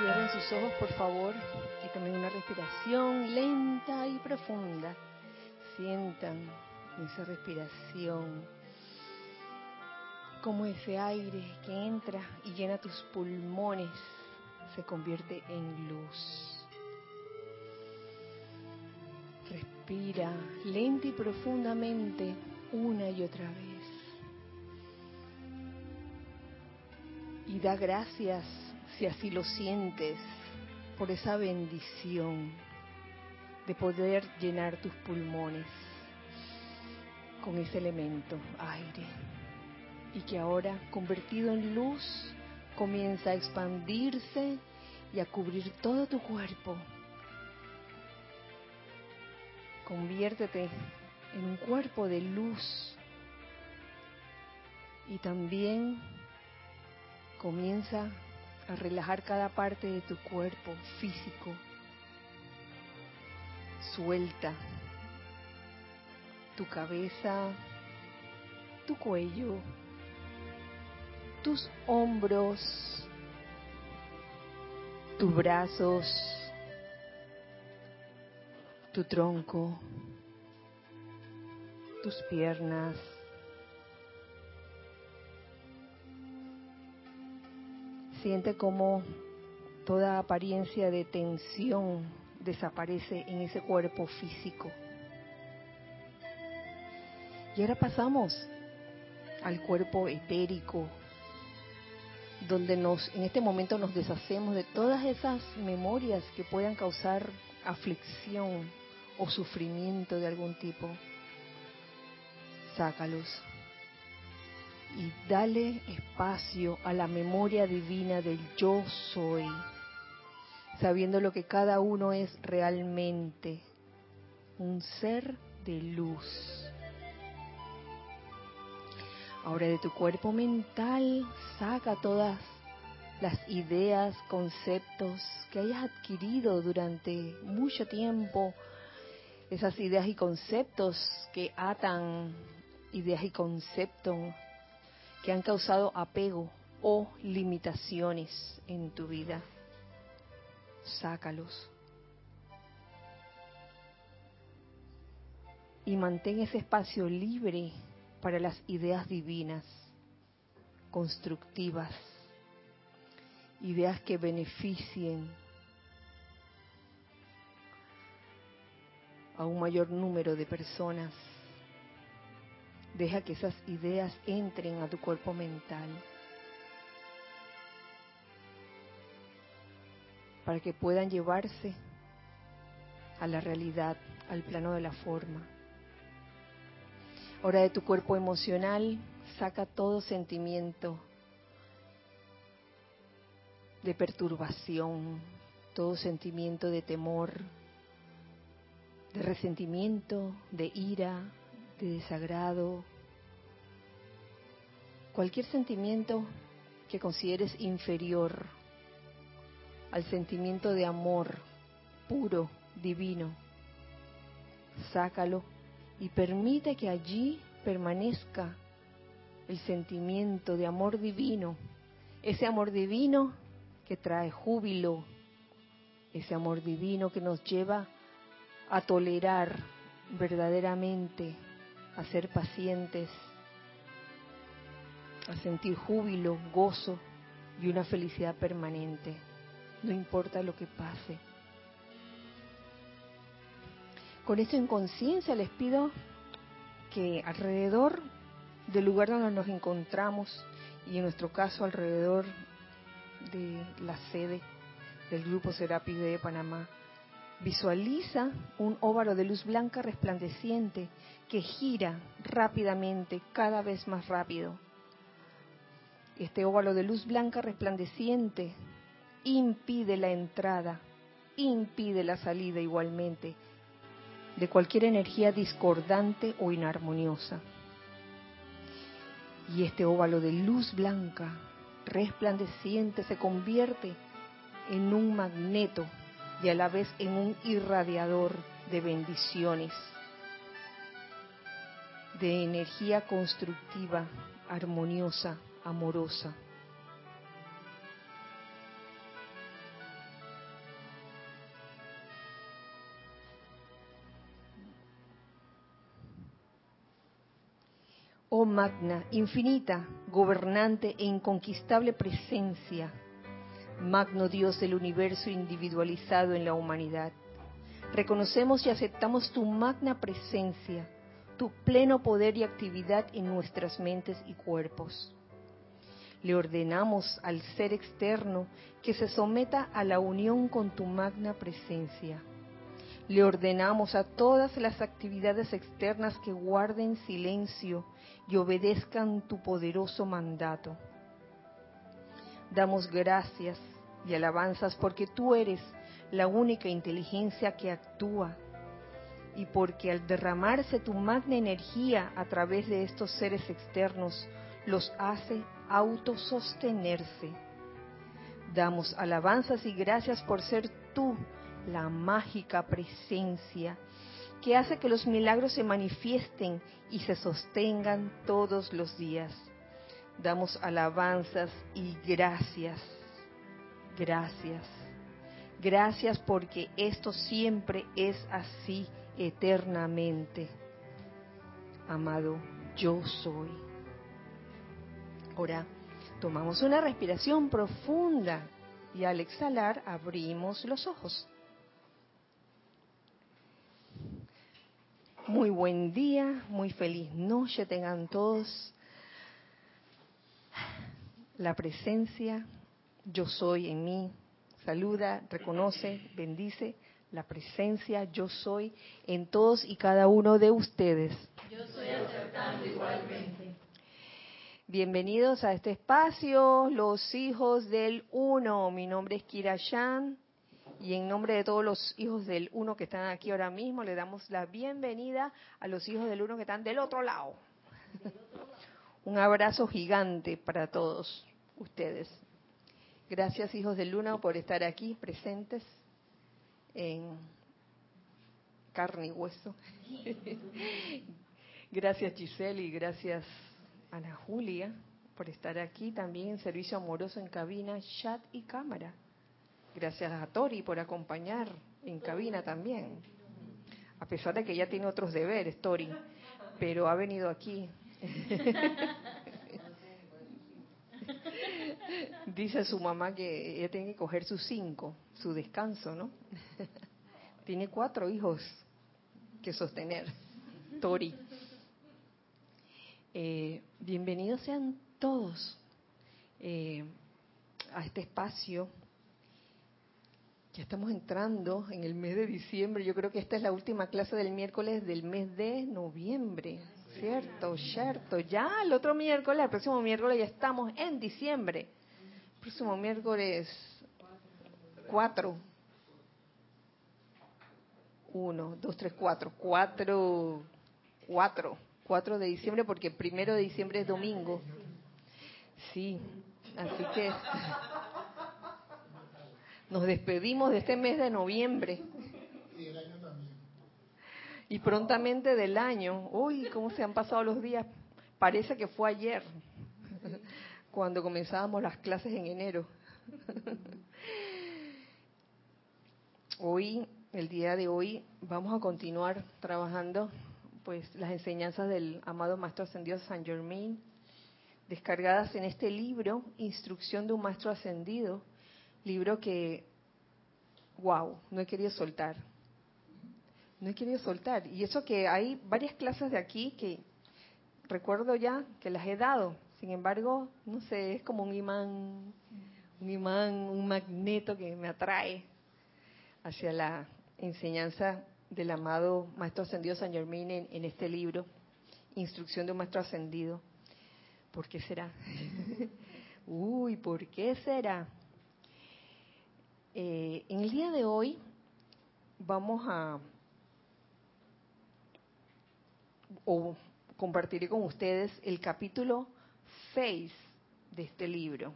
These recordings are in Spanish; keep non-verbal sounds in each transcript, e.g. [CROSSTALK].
Cierren sus ojos, por favor, y tomen una respiración lenta y profunda. Sientan esa respiración como ese aire que entra y llena tus pulmones se convierte en luz. Respira lenta y profundamente una y otra vez. Y da gracias si así lo sientes, por esa bendición de poder llenar tus pulmones con ese elemento, aire, y que ahora, convertido en luz, comienza a expandirse y a cubrir todo tu cuerpo. Conviértete en un cuerpo de luz y también comienza a relajar cada parte de tu cuerpo físico. Suelta tu cabeza, tu cuello, tus hombros, tus brazos, tu tronco, tus piernas, Siente como toda apariencia de tensión desaparece en ese cuerpo físico. Y ahora pasamos al cuerpo etérico, donde nos, en este momento nos deshacemos de todas esas memorias que puedan causar aflicción o sufrimiento de algún tipo. Sácalos y dale espacio a la memoria divina del yo soy, sabiendo lo que cada uno es realmente, un ser de luz. Ahora de tu cuerpo mental saca todas las ideas, conceptos que hayas adquirido durante mucho tiempo, esas ideas y conceptos que atan ideas y conceptos que han causado apego o limitaciones en tu vida. Sácalos. Y mantén ese espacio libre para las ideas divinas, constructivas, ideas que beneficien a un mayor número de personas Deja que esas ideas entren a tu cuerpo mental para que puedan llevarse a la realidad, al plano de la forma. Ahora de tu cuerpo emocional, saca todo sentimiento de perturbación, todo sentimiento de temor, de resentimiento, de ira, de desagrado, cualquier sentimiento que consideres inferior al sentimiento de amor puro, divino, sácalo y permite que allí permanezca el sentimiento de amor divino, ese amor divino que trae júbilo, ese amor divino que nos lleva a tolerar verdaderamente a ser pacientes, a sentir júbilo, gozo y una felicidad permanente, no importa lo que pase. Con esto en conciencia les pido que alrededor del lugar donde nos encontramos y en nuestro caso alrededor de la sede del Grupo Serapis de Panamá, Visualiza un óvalo de luz blanca resplandeciente que gira rápidamente, cada vez más rápido. Este óvalo de luz blanca resplandeciente impide la entrada, impide la salida igualmente de cualquier energía discordante o inarmoniosa. Y este óvalo de luz blanca resplandeciente se convierte en un magneto y a la vez en un irradiador de bendiciones, de energía constructiva, armoniosa, amorosa. Oh magna, infinita, gobernante e inconquistable presencia magno Dios del universo individualizado en la humanidad. Reconocemos y aceptamos tu magna presencia, tu pleno poder y actividad en nuestras mentes y cuerpos. Le ordenamos al ser externo que se someta a la unión con tu magna presencia le ordenamos a todas las actividades externas que guarden silencio y obedezcan tu poderoso mandato. Damos gracias y alabanzas porque tú eres la única inteligencia que actúa y porque al derramarse tu magna energía a través de estos seres externos los hace autosostenerse. Damos alabanzas y gracias por ser tú la mágica presencia que hace que los milagros se manifiesten y se sostengan todos los días. Damos alabanzas y gracias, gracias, gracias porque esto siempre es así eternamente. Amado, yo soy. Ahora, tomamos una respiración profunda y al exhalar abrimos los ojos. Muy buen día, muy feliz noche tengan todos. La presencia, yo soy en mí, saluda, reconoce, bendice la presencia, yo soy en todos y cada uno de ustedes. Yo soy acertando igualmente. Bienvenidos a este espacio, los hijos del uno. Mi nombre es Kira Shan y en nombre de todos los hijos del uno que están aquí ahora mismo, le damos la bienvenida a los hijos del uno que están del otro lado. Un abrazo gigante para todos ustedes. Gracias hijos del uno por estar aquí presentes en carne y hueso. [LAUGHS] Gracias Giselle y gracias Ana Julia por estar aquí también en servicio amoroso en cabina, chat y cámara. Gracias a Tori por acompañar en cabina también. A pesar de que ella tiene otros deberes, Tori, pero ha venido aquí. [LAUGHS] Dice su mamá que ella tiene que coger sus cinco, su descanso, ¿no? [LAUGHS] tiene cuatro hijos que sostener, Tori. Eh, bienvenidos sean todos eh, a este espacio ya estamos entrando en el mes de diciembre. Yo creo que esta es la última clase del miércoles del mes de noviembre. ¿Cierto? ¿Cierto? Ya el otro miércoles, el próximo miércoles ya estamos en diciembre. Próximo miércoles 4. 1, 2, 3, 4. 4. 4. 4 de diciembre porque el primero de diciembre es domingo. Sí, así que [LAUGHS] nos despedimos de este mes de noviembre. Y prontamente del año. Uy, cómo se han pasado los días. Parece que fue ayer, cuando comenzábamos las clases en enero. Hoy, el día de hoy, vamos a continuar trabajando pues las enseñanzas del amado Maestro Ascendido San Germain, descargadas en este libro, Instrucción de un Maestro Ascendido, libro que, wow, no he querido soltar. No he querido soltar. Y eso que hay varias clases de aquí que recuerdo ya que las he dado. Sin embargo, no sé, es como un imán, un imán, un magneto que me atrae hacia la enseñanza del amado Maestro Ascendido San Germain en, este libro, Instrucción de un Maestro Ascendido. ¿Por qué será? [LAUGHS] Uy, ¿por qué será? Eh, en el día de hoy vamos a, o compartiré con ustedes el capítulo 6 de este libro.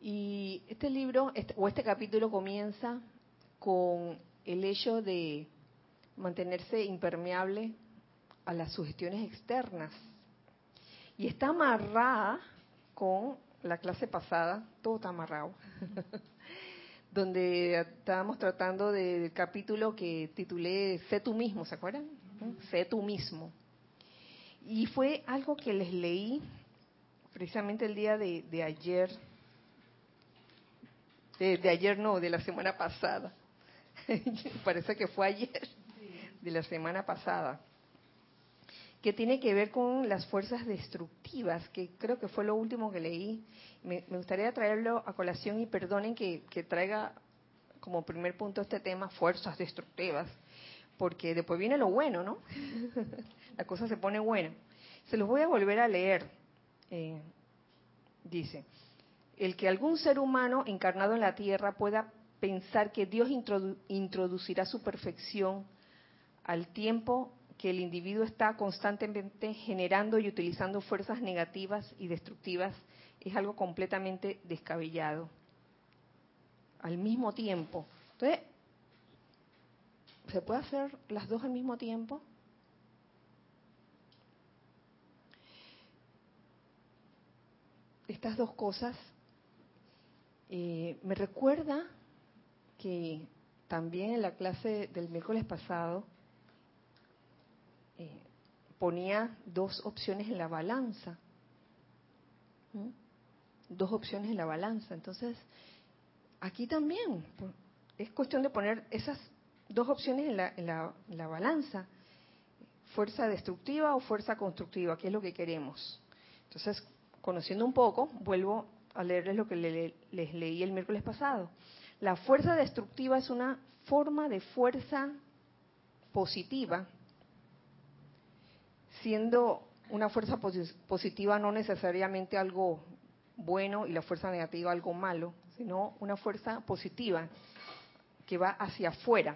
Y este libro, este, o este capítulo comienza con el hecho de mantenerse impermeable a las sugestiones externas. Y está amarrada con la clase pasada, todo está amarrado, [LAUGHS] donde estábamos tratando del capítulo que titulé Sé tú mismo, ¿se acuerdan? Sé tú mismo. Y fue algo que les leí precisamente el día de, de ayer, de, ayer no, de la semana pasada. [LAUGHS] Parece que fue ayer, de la semana pasada, que tiene que ver con las fuerzas destructivas, que creo que fue lo último que leí. Me, gustaría traerlo a colación y perdonen que traiga como primer punto este tema, fuerzas destructivas, porque después viene lo bueno, ¿no? [LAUGHS] La cosa se pone buena. Se los voy a volver a leer. Eh, dice, el que algún ser humano encarnado en la tierra pueda pensar que Dios introdu introducirá su perfección al tiempo que el individuo está constantemente generando y utilizando fuerzas negativas y destructivas es algo completamente descabellado. Al mismo tiempo. Entonces, ¿se puede hacer las dos al mismo tiempo? Estas dos cosas eh, me recuerda que también en la clase del miércoles pasado eh, ponía dos opciones en la balanza. Dos opciones en la balanza. Entonces, aquí también es cuestión de poner esas dos opciones en la, en la, en la balanza. Fuerza destructiva o fuerza constructiva, ¿qué es lo que queremos? Entonces, conociendo un poco, vuelvo a leerles lo que le, les leí el miércoles pasado. La fuerza destructiva es una forma de fuerza positiva, siendo una fuerza positiva no necesariamente algo bueno y la fuerza negativa algo malo, sino una fuerza positiva que va hacia afuera.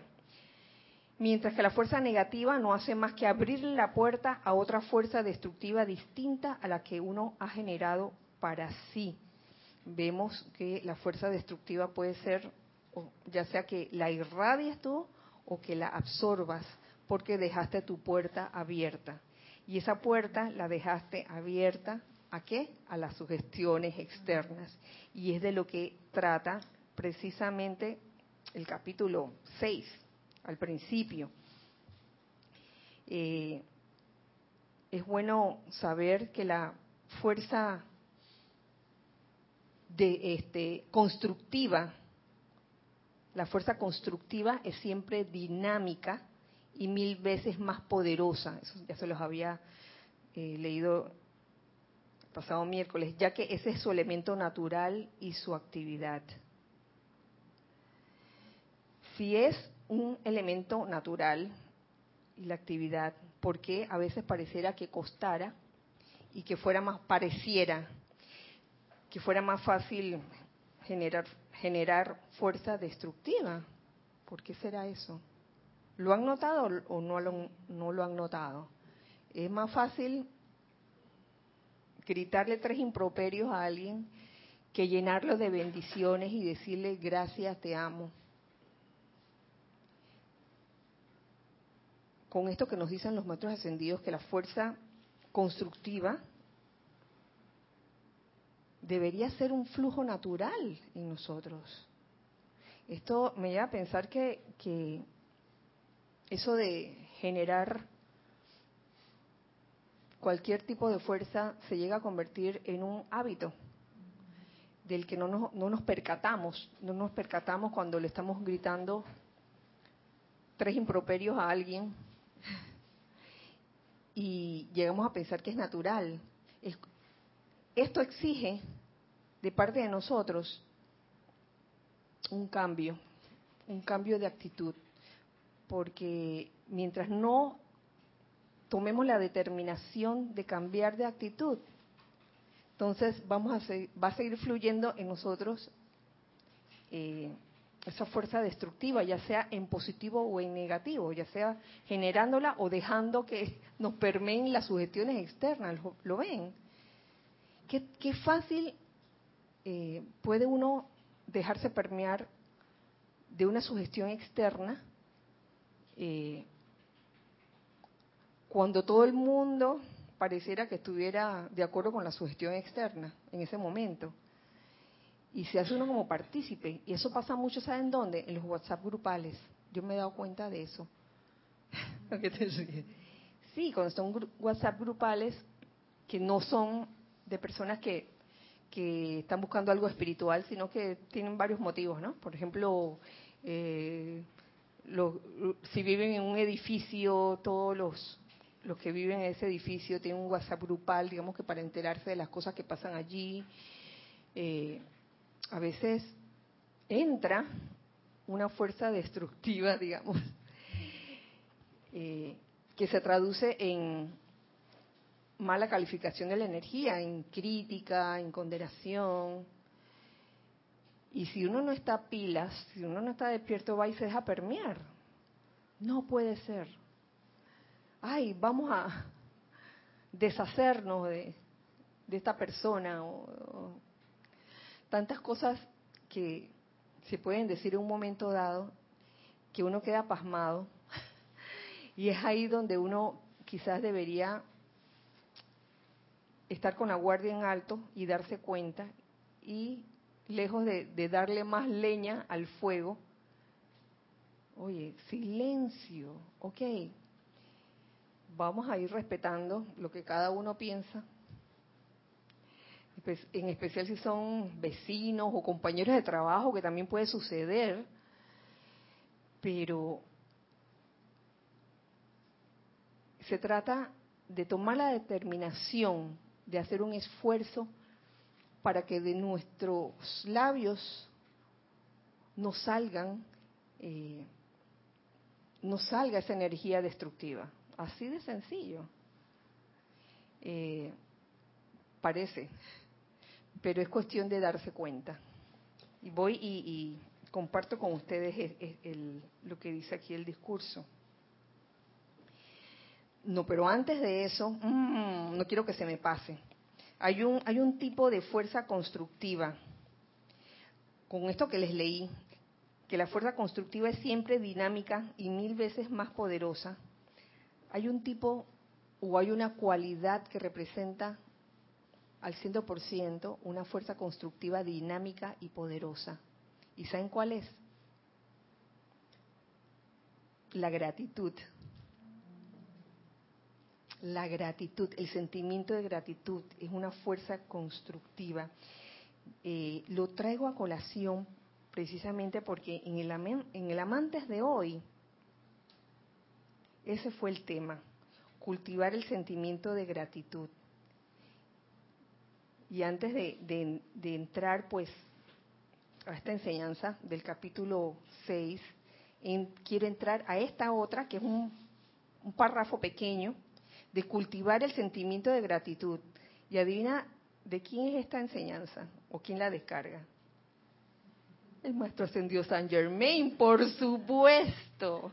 Mientras que la fuerza negativa no hace más que abrir la puerta a otra fuerza destructiva distinta a la que uno ha generado para sí vemos que la fuerza destructiva puede ser ya sea que la irradies tú o que la absorbas porque dejaste tu puerta abierta. Y esa puerta la dejaste abierta a qué? A las sugestiones externas. Y es de lo que trata precisamente el capítulo 6, al principio. Eh, es bueno saber que la fuerza de este constructiva, la fuerza constructiva es siempre dinámica y mil veces más poderosa. Eso ya se los había eh, leído pasado miércoles, ya que ese es su elemento natural y su actividad. Si es un elemento natural y la actividad, ¿por qué a veces pareciera que costara y que fuera más pareciera que fuera más fácil generar, generar fuerza destructiva. ¿Por qué será eso? ¿Lo han notado o no lo, no lo han notado? Es más fácil gritarle tres improperios a alguien que llenarlo de bendiciones y decirle gracias, te amo. Con esto que nos dicen los maestros ascendidos, que la fuerza constructiva debería ser un flujo natural en nosotros. Esto me lleva a pensar que, que eso de generar cualquier tipo de fuerza se llega a convertir en un hábito del que no nos, no nos percatamos, no nos percatamos cuando le estamos gritando tres improperios a alguien y llegamos a pensar que es natural. Esto exige de parte de nosotros un cambio, un cambio de actitud, porque mientras no tomemos la determinación de cambiar de actitud, entonces vamos a va a seguir fluyendo en nosotros eh, esa fuerza destructiva, ya sea en positivo o en negativo, ya sea generándola o dejando que nos permeen las sugestiones externas. ¿Lo, ven? Qué, fácil eh, puede uno dejarse permear de una sugestión externa eh, cuando todo el mundo pareciera que estuviera de acuerdo con la sugestión externa en ese momento. Y se hace uno como partícipe. Y eso pasa mucho, ¿saben dónde? En los WhatsApp grupales. Yo me he dado cuenta de eso. [LAUGHS] Sí, cuando son WhatsApp grupales que no son de personas que, que están buscando algo espiritual, sino que tienen varios motivos, ¿no? Por ejemplo, eh, si viven en un edificio, todos los, los que viven en ese edificio tienen un WhatsApp grupal, digamos que para enterarse de las cosas que pasan allí. Eh, a veces entra una fuerza destructiva, [LAUGHS] digamos, eh, que se traduce en mala calificación de la energía, en crítica, en condenación. Y si uno no está pilas, si uno no está despierto, va y se deja permear. No puede ser. Ay, vamos a deshacernos de, esta persona. Tantas cosas que se pueden decir en un momento dado que uno queda pasmado. [LAUGHS] Y es ahí donde uno quizás debería estar con la guardia en alto y darse cuenta y lejos de, darle más leña al fuego, oye, silencio, ok, vamos a ir respetando lo que cada uno piensa, en especial si son vecinos o compañeros de trabajo, que también puede suceder, pero se trata de tomar la determinación de hacer un esfuerzo para que de nuestros labios no salgan, eh, no salga esa energía destructiva. Así de sencillo. Eh, parece, pero es cuestión de darse cuenta. Y voy y, comparto con ustedes lo que dice aquí el discurso. No, pero antes de eso, mm, no quiero que se me pase. Hay un, hay un tipo de fuerza constructiva. Con esto que les leí, que la fuerza constructiva es siempre dinámica y mil veces más poderosa. Hay un tipo o hay una cualidad que representa al 100% una fuerza constructiva dinámica y poderosa. ¿Y saben cuál es? La gratitud la gratitud, el sentimiento de gratitud es una fuerza constructiva. Eh, lo traigo a colación precisamente porque en el, en el Amantes de hoy, ese fue el tema, cultivar el sentimiento de gratitud. Y antes de, entrar pues a esta enseñanza del capítulo 6, quiero entrar a esta otra, que es un, un párrafo pequeño, de cultivar el sentimiento de gratitud. Y adivina de quién es esta enseñanza o quién la descarga. El maestro ascendido San Germain, por supuesto.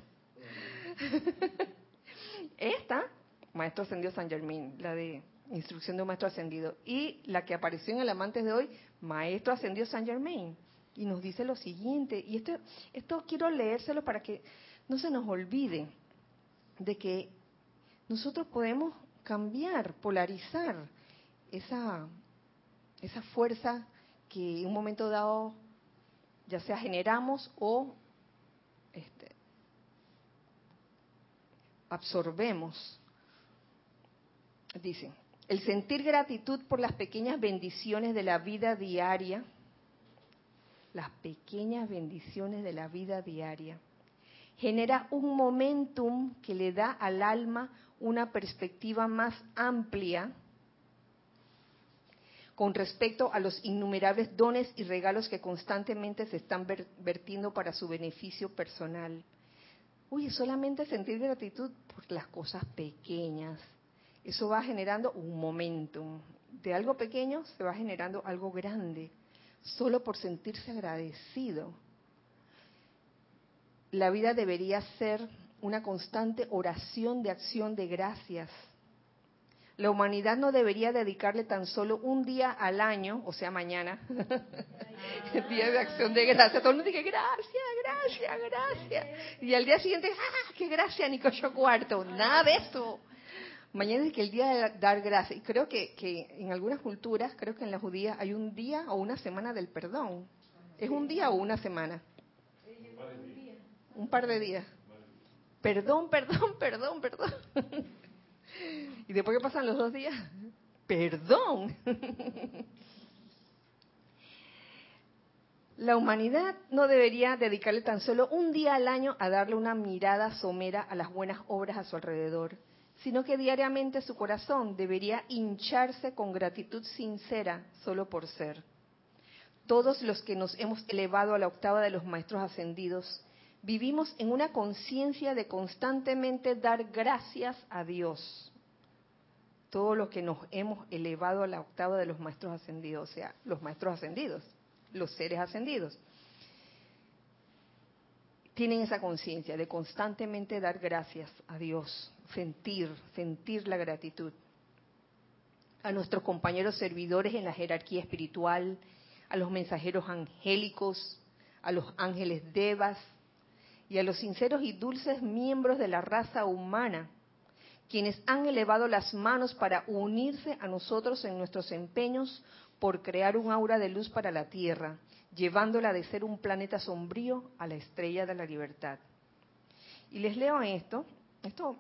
[LAUGHS] Esta, maestro ascendido San Germain, la de instrucción de un maestro ascendido. Y la que apareció en el Amantes de hoy, maestro ascendido San Germain. Y nos dice lo siguiente, y esto, esto quiero leérselo para que no se nos olvide de que nosotros podemos cambiar, polarizar esa, esa fuerza que en un momento dado ya sea generamos o este, absorbemos. Dice, el sentir gratitud por las pequeñas bendiciones de la vida diaria, las pequeñas bendiciones de la vida diaria, genera un momentum que le da al alma una perspectiva más amplia con respecto a los innumerables dones y regalos que constantemente se están vertiendo para su beneficio personal. Uy, solamente sentir gratitud por las cosas pequeñas. Eso va generando un momentum. De algo pequeño se va generando algo grande, solo por sentirse agradecido. La vida debería ser una constante oración de acción de gracias. La humanidad no debería dedicarle tan solo un día al año, o sea, mañana, el [LAUGHS] día de acción de gracias. Todo el mundo dice, gracias, gracias, gracias. Y al día siguiente, ¡ah, qué gracia, Nicocho Cuarto! Nada de eso. Mañana es que el día de dar gracias. Y creo que, que en algunas culturas, creo que en la judía hay un día o una semana del perdón. ¿Es un día o una semana? Un par de días. Perdón, perdón, perdón, perdón. y después que pasan los dos días, perdón. La humanidad no debería dedicarle tan solo un día al año a darle una mirada somera a las buenas obras a su alrededor, sino que diariamente su corazón debería hincharse con gratitud sincera solo por ser. Todos los que nos hemos elevado a la octava de los maestros ascendidos, vivimos en una conciencia de constantemente dar gracias a Dios. Todos los que nos hemos elevado a la octava de los maestros ascendidos, o sea, los maestros ascendidos los seres ascendidos. Tienen esa conciencia de constantemente dar gracias a Dios, sentir, sentir la gratitud. A nuestros compañeros servidores en la jerarquía espiritual, a los mensajeros angélicos, a los ángeles devas y a los sinceros y dulces miembros de la raza humana, quienes han elevado las manos para unirse a nosotros en nuestros empeños por crear un aura de luz para la Tierra, llevándola de ser un planeta sombrío a la estrella de la libertad. Y les leo esto, esto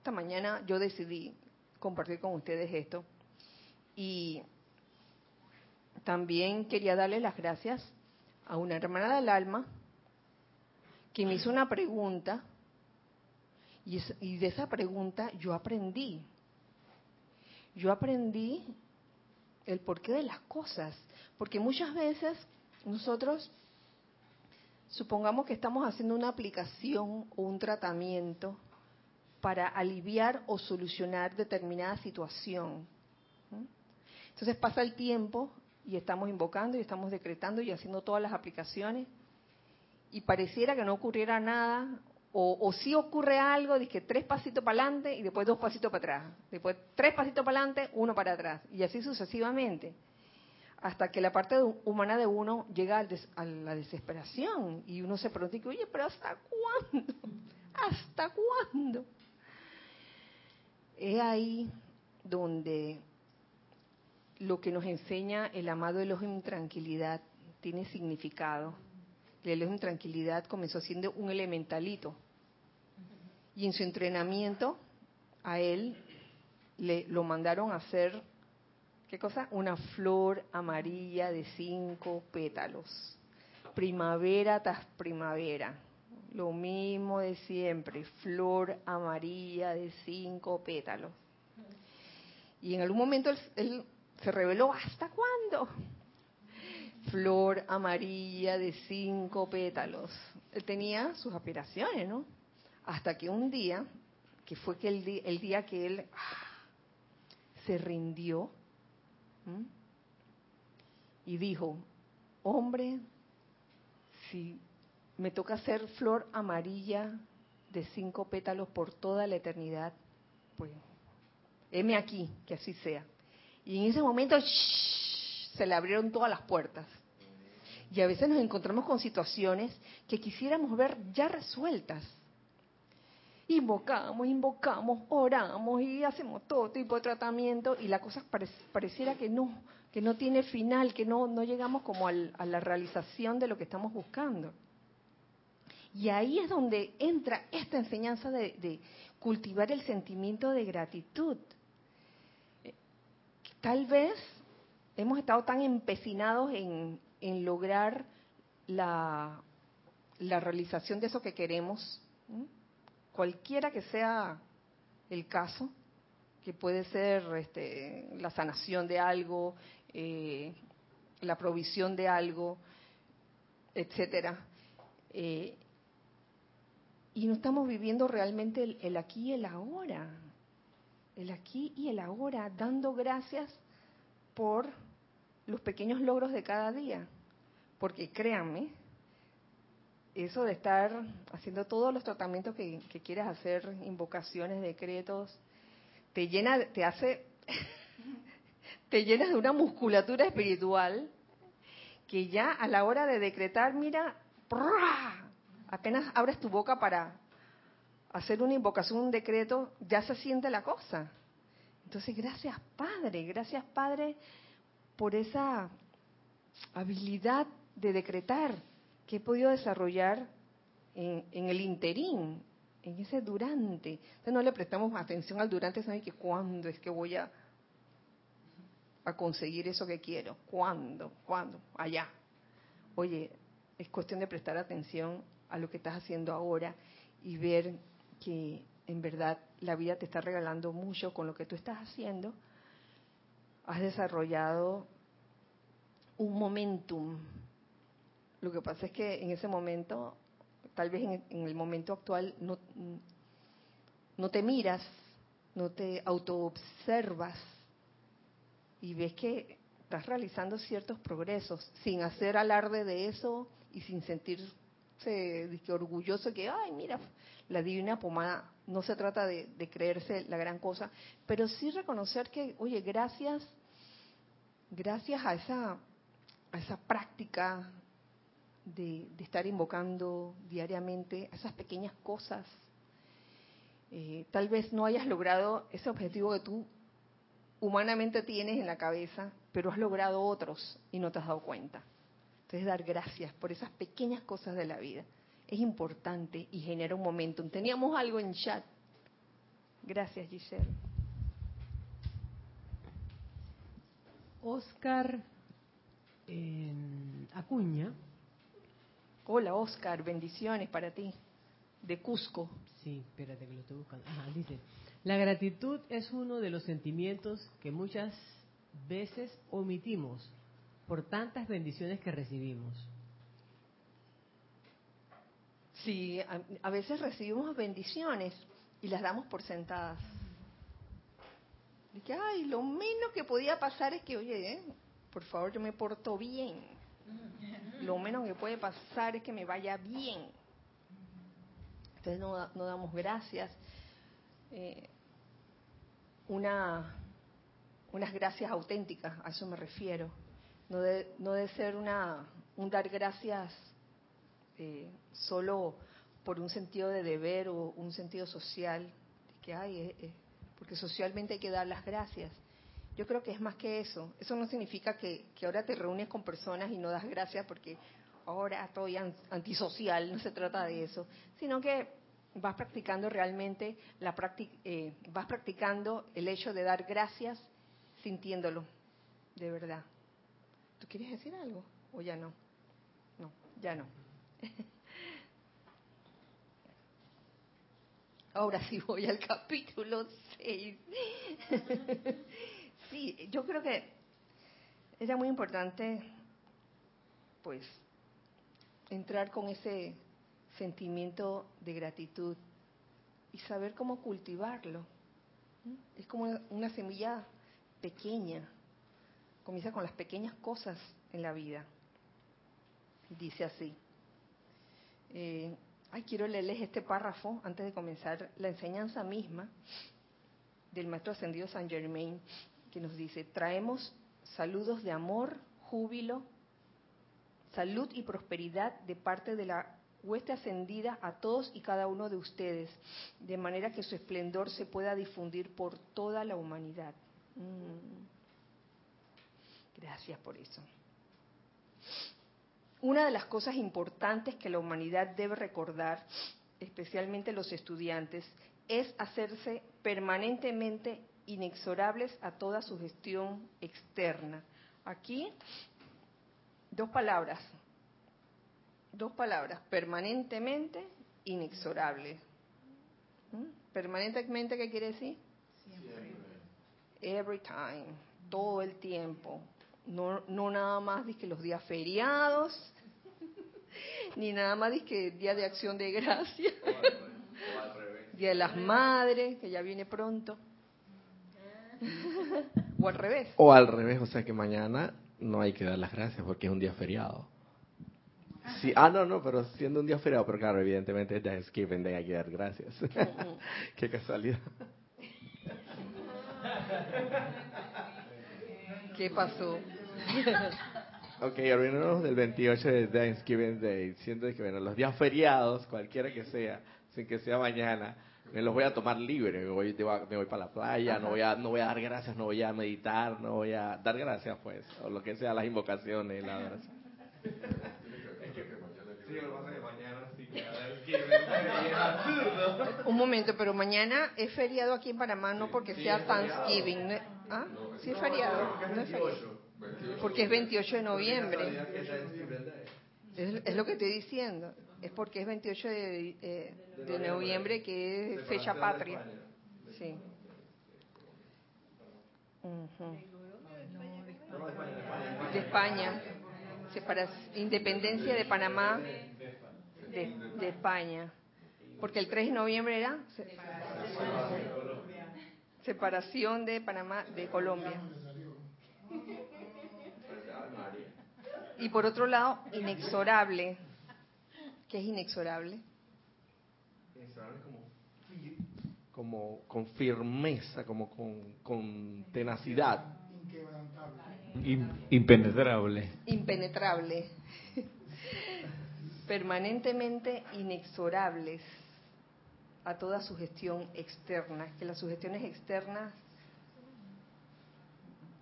esta mañana yo decidí compartir con ustedes esto y también quería darle las gracias a una hermana del alma que me hizo una pregunta y, de esa pregunta yo aprendí. Yo aprendí el porqué de las cosas. Porque muchas veces nosotros, supongamos que estamos haciendo una aplicación o un tratamiento para aliviar o solucionar determinada situación. Entonces pasa el tiempo y estamos invocando y estamos decretando y haciendo todas las aplicaciones y pareciera que no ocurriera nada o, o sí ocurre algo, que tres pasitos para adelante y después dos pasitos para atrás. Después tres pasitos para adelante, uno para atrás. Y así sucesivamente. Hasta que la parte humana de uno llega a la desesperación. Y uno se pregunta, oye, pero ¿hasta cuándo? [LAUGHS] ¿Hasta cuándo? Es ahí donde lo que nos enseña el amado Elohim tranquilidad tiene significado el en tranquilidad comenzó siendo un elementalito. Y en su entrenamiento a él le lo mandaron a hacer, ¿qué cosa? Una flor amarilla de cinco pétalos. Primavera tras primavera. Lo mismo de siempre, flor amarilla de cinco pétalos. Y en algún momento él, se reveló, ¿hasta cuándo? flor amarilla de cinco pétalos. Él tenía sus aspiraciones, ¿no? Hasta que un día, que fue que el, día, el día que él ah, se rindió y dijo, hombre, si me toca hacer flor amarilla de cinco pétalos por toda la eternidad, pues, heme aquí, que así sea. Y en ese momento se le abrieron todas las puertas. Y a veces nos encontramos con situaciones que quisiéramos ver ya resueltas. Invocamos, invocamos, oramos y hacemos todo tipo de tratamiento y la cosa pareciera que no, que no tiene final, que no, no llegamos como a la realización de lo que estamos buscando. Y ahí es donde entra esta enseñanza de, cultivar el sentimiento de gratitud. Tal vez hemos estado tan empecinados en, lograr la, la realización de eso que queremos, cualquiera que sea el caso, que puede ser este, la sanación de algo, eh, la provisión de algo, etcétera. Eh, y no estamos viviendo realmente el, aquí y el ahora. El aquí y el ahora, dando gracias por los pequeños logros de cada día. Porque créanme, eso de estar haciendo todos los tratamientos que, quieras hacer, invocaciones, decretos, te llena, te hace, [LAUGHS] te llenas de una musculatura espiritual que ya a la hora de decretar, mira, apenas abres tu boca para hacer una invocación, un decreto, ya se siente la cosa. Entonces, gracias Padre, gracias Padre por esa habilidad de decretar que he podido desarrollar en, el interín, en ese durante. Entonces no le prestamos atención al durante, sino que cuándo es que voy a, a conseguir eso que quiero. ¿Cuándo? ¿Cuándo? Allá. Oye, es cuestión de prestar atención a lo que estás haciendo ahora y ver que en verdad la vida te está regalando mucho con lo que tú estás haciendo. Has desarrollado un momentum. Lo que pasa es que en ese momento tal vez en, el momento actual no, no te miras, no te autoobservas y ves que estás realizando ciertos progresos sin hacer alarde de eso y sin sentirse orgulloso que, ay, mira, la divina pomada, no se trata de, de, creerse la gran cosa, pero sí reconocer que, oye, gracias, gracias a esa, a esa práctica de, estar invocando diariamente esas pequeñas cosas. Eh, tal vez no hayas logrado ese objetivo que tú humanamente tienes en la cabeza, pero has logrado otros y no te has dado cuenta. Entonces, dar gracias por esas pequeñas cosas de la vida es importante y genera un momentum. Teníamos algo en chat. Gracias, Giselle. Oscar eh, Acuña Hola Oscar, bendiciones para ti, de Cusco. Sí, espérate que lo estoy buscando. Ajá, dice, la gratitud es uno de los sentimientos que muchas veces omitimos por tantas bendiciones que recibimos. Sí, a, veces recibimos bendiciones y las damos por sentadas. Y que, ay, lo menos que podía pasar es que, oye, eh, por favor, yo me porto bien lo menos que puede pasar es que me vaya bien. Entonces no, damos gracias. Eh, una, unas gracias auténticas, a eso me refiero. No de, no de ser una, un dar gracias eh, solo por un sentido de deber o un sentido social, que hay, eh, porque socialmente hay que dar las gracias. Yo creo que es más que eso. Eso no significa que, ahora te reúnes con personas y no das gracias porque ahora estoy antisocial, no se trata de eso, sino que vas practicando realmente la eh, vas practicando el hecho de dar gracias sintiéndolo, de verdad. ¿Tú quieres decir algo o ya no? No, ya no. [LAUGHS] Ahora sí voy al capítulo 6. [LAUGHS] Sí, yo creo que era muy importante, pues, entrar con ese sentimiento de gratitud y saber cómo cultivarlo. Es como una semilla pequeña, comienza con las pequeñas cosas en la vida. Dice así. Eh, ay, quiero leerles este párrafo antes de comenzar la enseñanza misma del Maestro Ascendido San Germain que nos dice, traemos saludos de amor, júbilo, salud y prosperidad de parte de la hueste ascendida a todos y cada uno de ustedes, de manera que su esplendor se pueda difundir por toda la humanidad. Mm. Gracias por eso. Una de las cosas importantes que la humanidad debe recordar, especialmente los estudiantes, es hacerse permanentemente inexorables a toda su gestión externa. Aquí, dos palabras, dos palabras, permanentemente inexorable. ¿Mm? Permanentemente, ¿qué quiere decir? Siempre. Every time, todo el tiempo. No, no nada más que los días feriados, [LAUGHS] ni nada más que día de acción de gracia, [LAUGHS] día de las madres, que ya viene pronto o al revés. O al revés, o sea que mañana no hay que dar las gracias porque es un día feriado. Sí, ah, no, no, pero siendo un día feriado, pero claro, evidentemente es Thanksgiving Day, hay que dar gracias. [LAUGHS] Qué casualidad. ¿Qué pasó? [LAUGHS] ok, olvidémonos del 28 de Thanksgiving Day, siendo que, bueno, los días feriados, cualquiera que sea, sin que sea mañana, me los voy a tomar libre, me voy, me voy para la playa, no voy, a, no voy a dar gracias, no voy a meditar, no voy a dar gracias, pues, o lo que sea, las invocaciones, la Un momento, pero mañana es feriado aquí en Panamá, no porque sea Thanksgiving. ¿no? ¿Ah? Sí es feriado. No es feriado. Porque es 28 de noviembre. Es, es lo que estoy diciendo. Es porque es 28 de, eh, de noviembre que es fecha patria. Sí. De España. Independencia de Panamá de, de España. Porque el 3 de noviembre era se- separación de Panamá de Colombia. Y por otro lado, inexorable. ¿Qué es inexorable? Como con firmeza, como con, con tenacidad. Inquebrantable. Im- impenetrable. Impenetrable. [LAUGHS] Permanentemente inexorables a toda sugestión externa. Que las sugestiones externas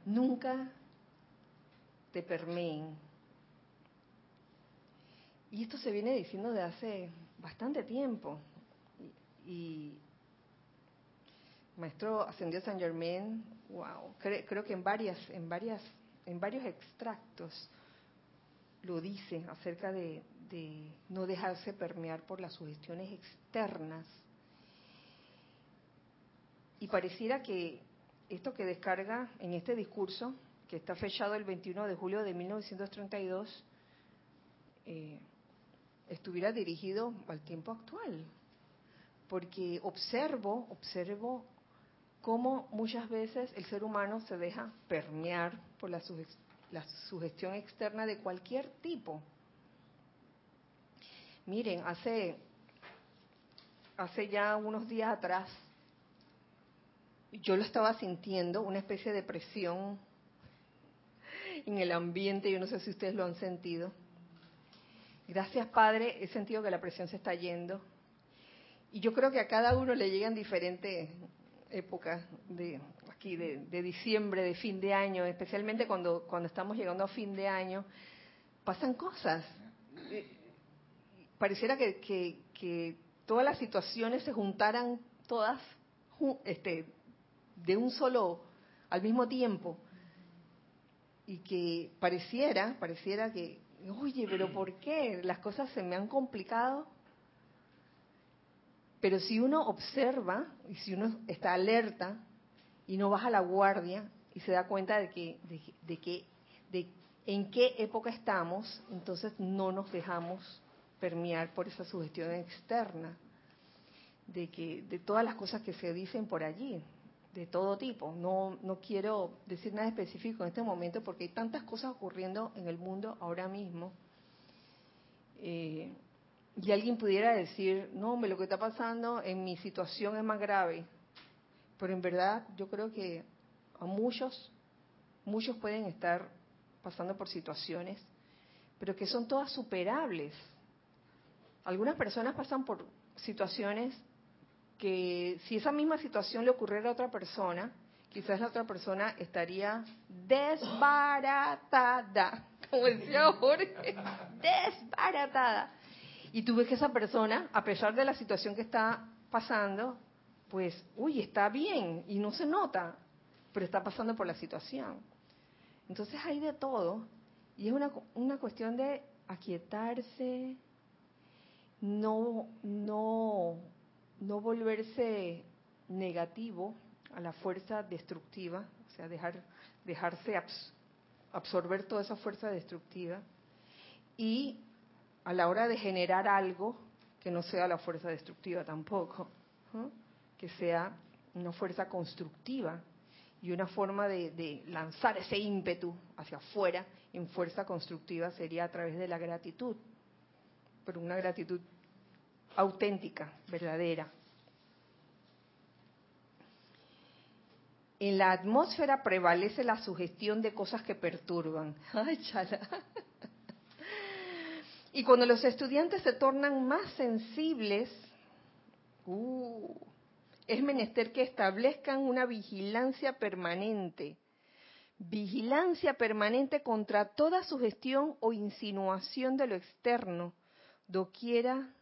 nunca te permeen. Y esto se viene diciendo de hace bastante tiempo. Y, y Maestro Ascendió San Germain, wow, cre- creo que en varias, en varias, en varios extractos lo dice acerca de, no dejarse permear por las sugestiones externas. Y pareciera que esto que descarga en este discurso, que está fechado el 21 de julio de 1932, eh, estuviera dirigido al tiempo actual. Porque observo, observo cómo muchas veces el ser humano se deja permear por la, suge- la sugestión externa de cualquier tipo. Miren, hace, hace ya unos días atrás, yo lo estaba sintiendo, una especie de presión en el ambiente, yo no sé si ustedes lo han sentido. Gracias Padre, he sentido que la presión se está yendo. Y yo creo que a cada uno le llegan diferentes épocas de aquí de, diciembre, de fin de año, especialmente cuando cuando estamos llegando a fin de año, pasan cosas. Eh, Pareciera que, que, que todas las situaciones se juntaran todas este, de un solo al mismo tiempo y que pareciera, pareciera que, oye, pero [CLEARS THROAT] ¿por qué? Las cosas se me han complicado. Pero si uno observa y si uno está alerta y no baja la guardia y se da cuenta de que, de, de que, de en qué época estamos, entonces no nos dejamos permear por esa sugestión externa de que de todas las cosas que se dicen por allí, de todo tipo. No no quiero decir nada específico en este momento porque hay tantas cosas ocurriendo en el mundo ahora mismo. Eh, y alguien pudiera decir, no, hombre, lo que está pasando en mi situación es más grave. Pero en verdad yo creo que a muchos, muchos pueden estar pasando por situaciones, pero que son todas superables. Algunas personas pasan por situaciones que si esa misma situación le ocurriera a otra persona, quizás la otra persona estaría desbaratada, [LAUGHS] como decía Jorge, desbaratada. Y tú ves que esa persona, a pesar de la situación que está pasando, pues, uy, está bien y no se nota, pero está pasando por la situación. Entonces hay de todo y es una, una cuestión de aquietarse, no, no, no volverse negativo a la fuerza destructiva, o sea, dejar, dejarse abs- absorber toda esa fuerza destructiva y a la hora de generar algo que no sea la fuerza destructiva tampoco, que sea una fuerza constructiva y una forma de, de lanzar ese ímpetu hacia afuera en fuerza constructiva sería a través de la gratitud, pero una gratitud auténtica, verdadera. En la atmósfera prevalece la sugestión de cosas que perturban. [LAUGHS] Ay, chala. Y cuando los estudiantes se tornan más sensibles, uh, es menester que establezcan una vigilancia permanente. Vigilancia permanente contra toda sugestión o insinuación de lo externo, doquiera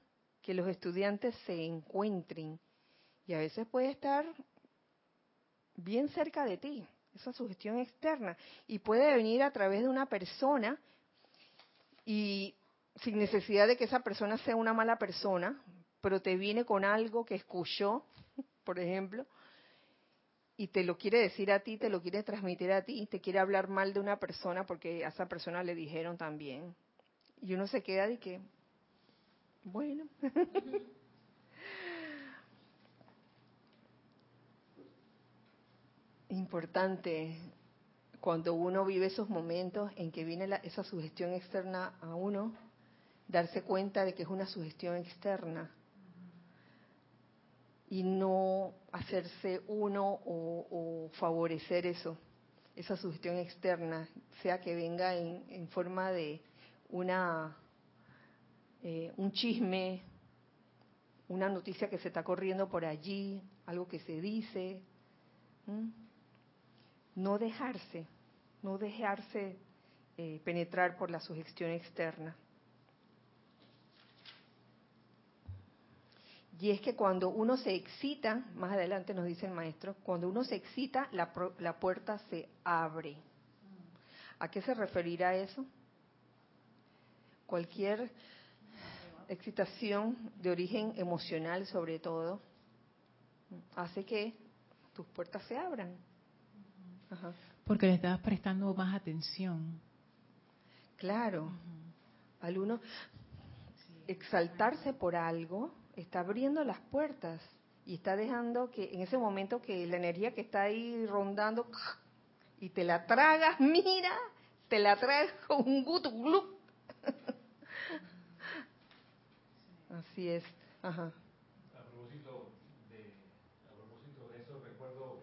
que los estudiantes se encuentren. Y a veces puede estar bien cerca de ti, esa sugestión externa. Y puede venir a través de una persona y sin necesidad de que esa persona sea una mala persona, pero te viene con algo que escuchó, por ejemplo, y te lo quiere decir a ti, te lo quiere transmitir a ti, te quiere hablar mal de una persona porque a esa persona le dijeron también. Y uno se queda de que, bueno. [LAUGHS] Importante cuando uno vive esos momentos en que viene esa sugestión externa a uno, darse cuenta de que es una sugestión externa y no hacerse uno o, favorecer eso, esa sugestión externa, sea que venga en, forma de una eh, un chisme, una noticia que se está corriendo por allí, algo que se dice, no dejarse, no dejarse eh, penetrar por la sugestión externa. Y es que cuando uno se excita, más adelante nos dice el maestro, cuando uno se excita, la, la puerta se abre. ¿A qué se referirá eso? Cualquier excitación de origen emocional, sobre todo, hace que tus puertas se abran. Porque le estabas prestando más atención. Claro. Al uno exaltarse por algo está abriendo las puertas y está dejando que en ese momento que la energía que está ahí rondando y te la tragas, mira, te la tragas con un gusto Así es. Ajá. A propósito de, a propósito de eso, recuerdo,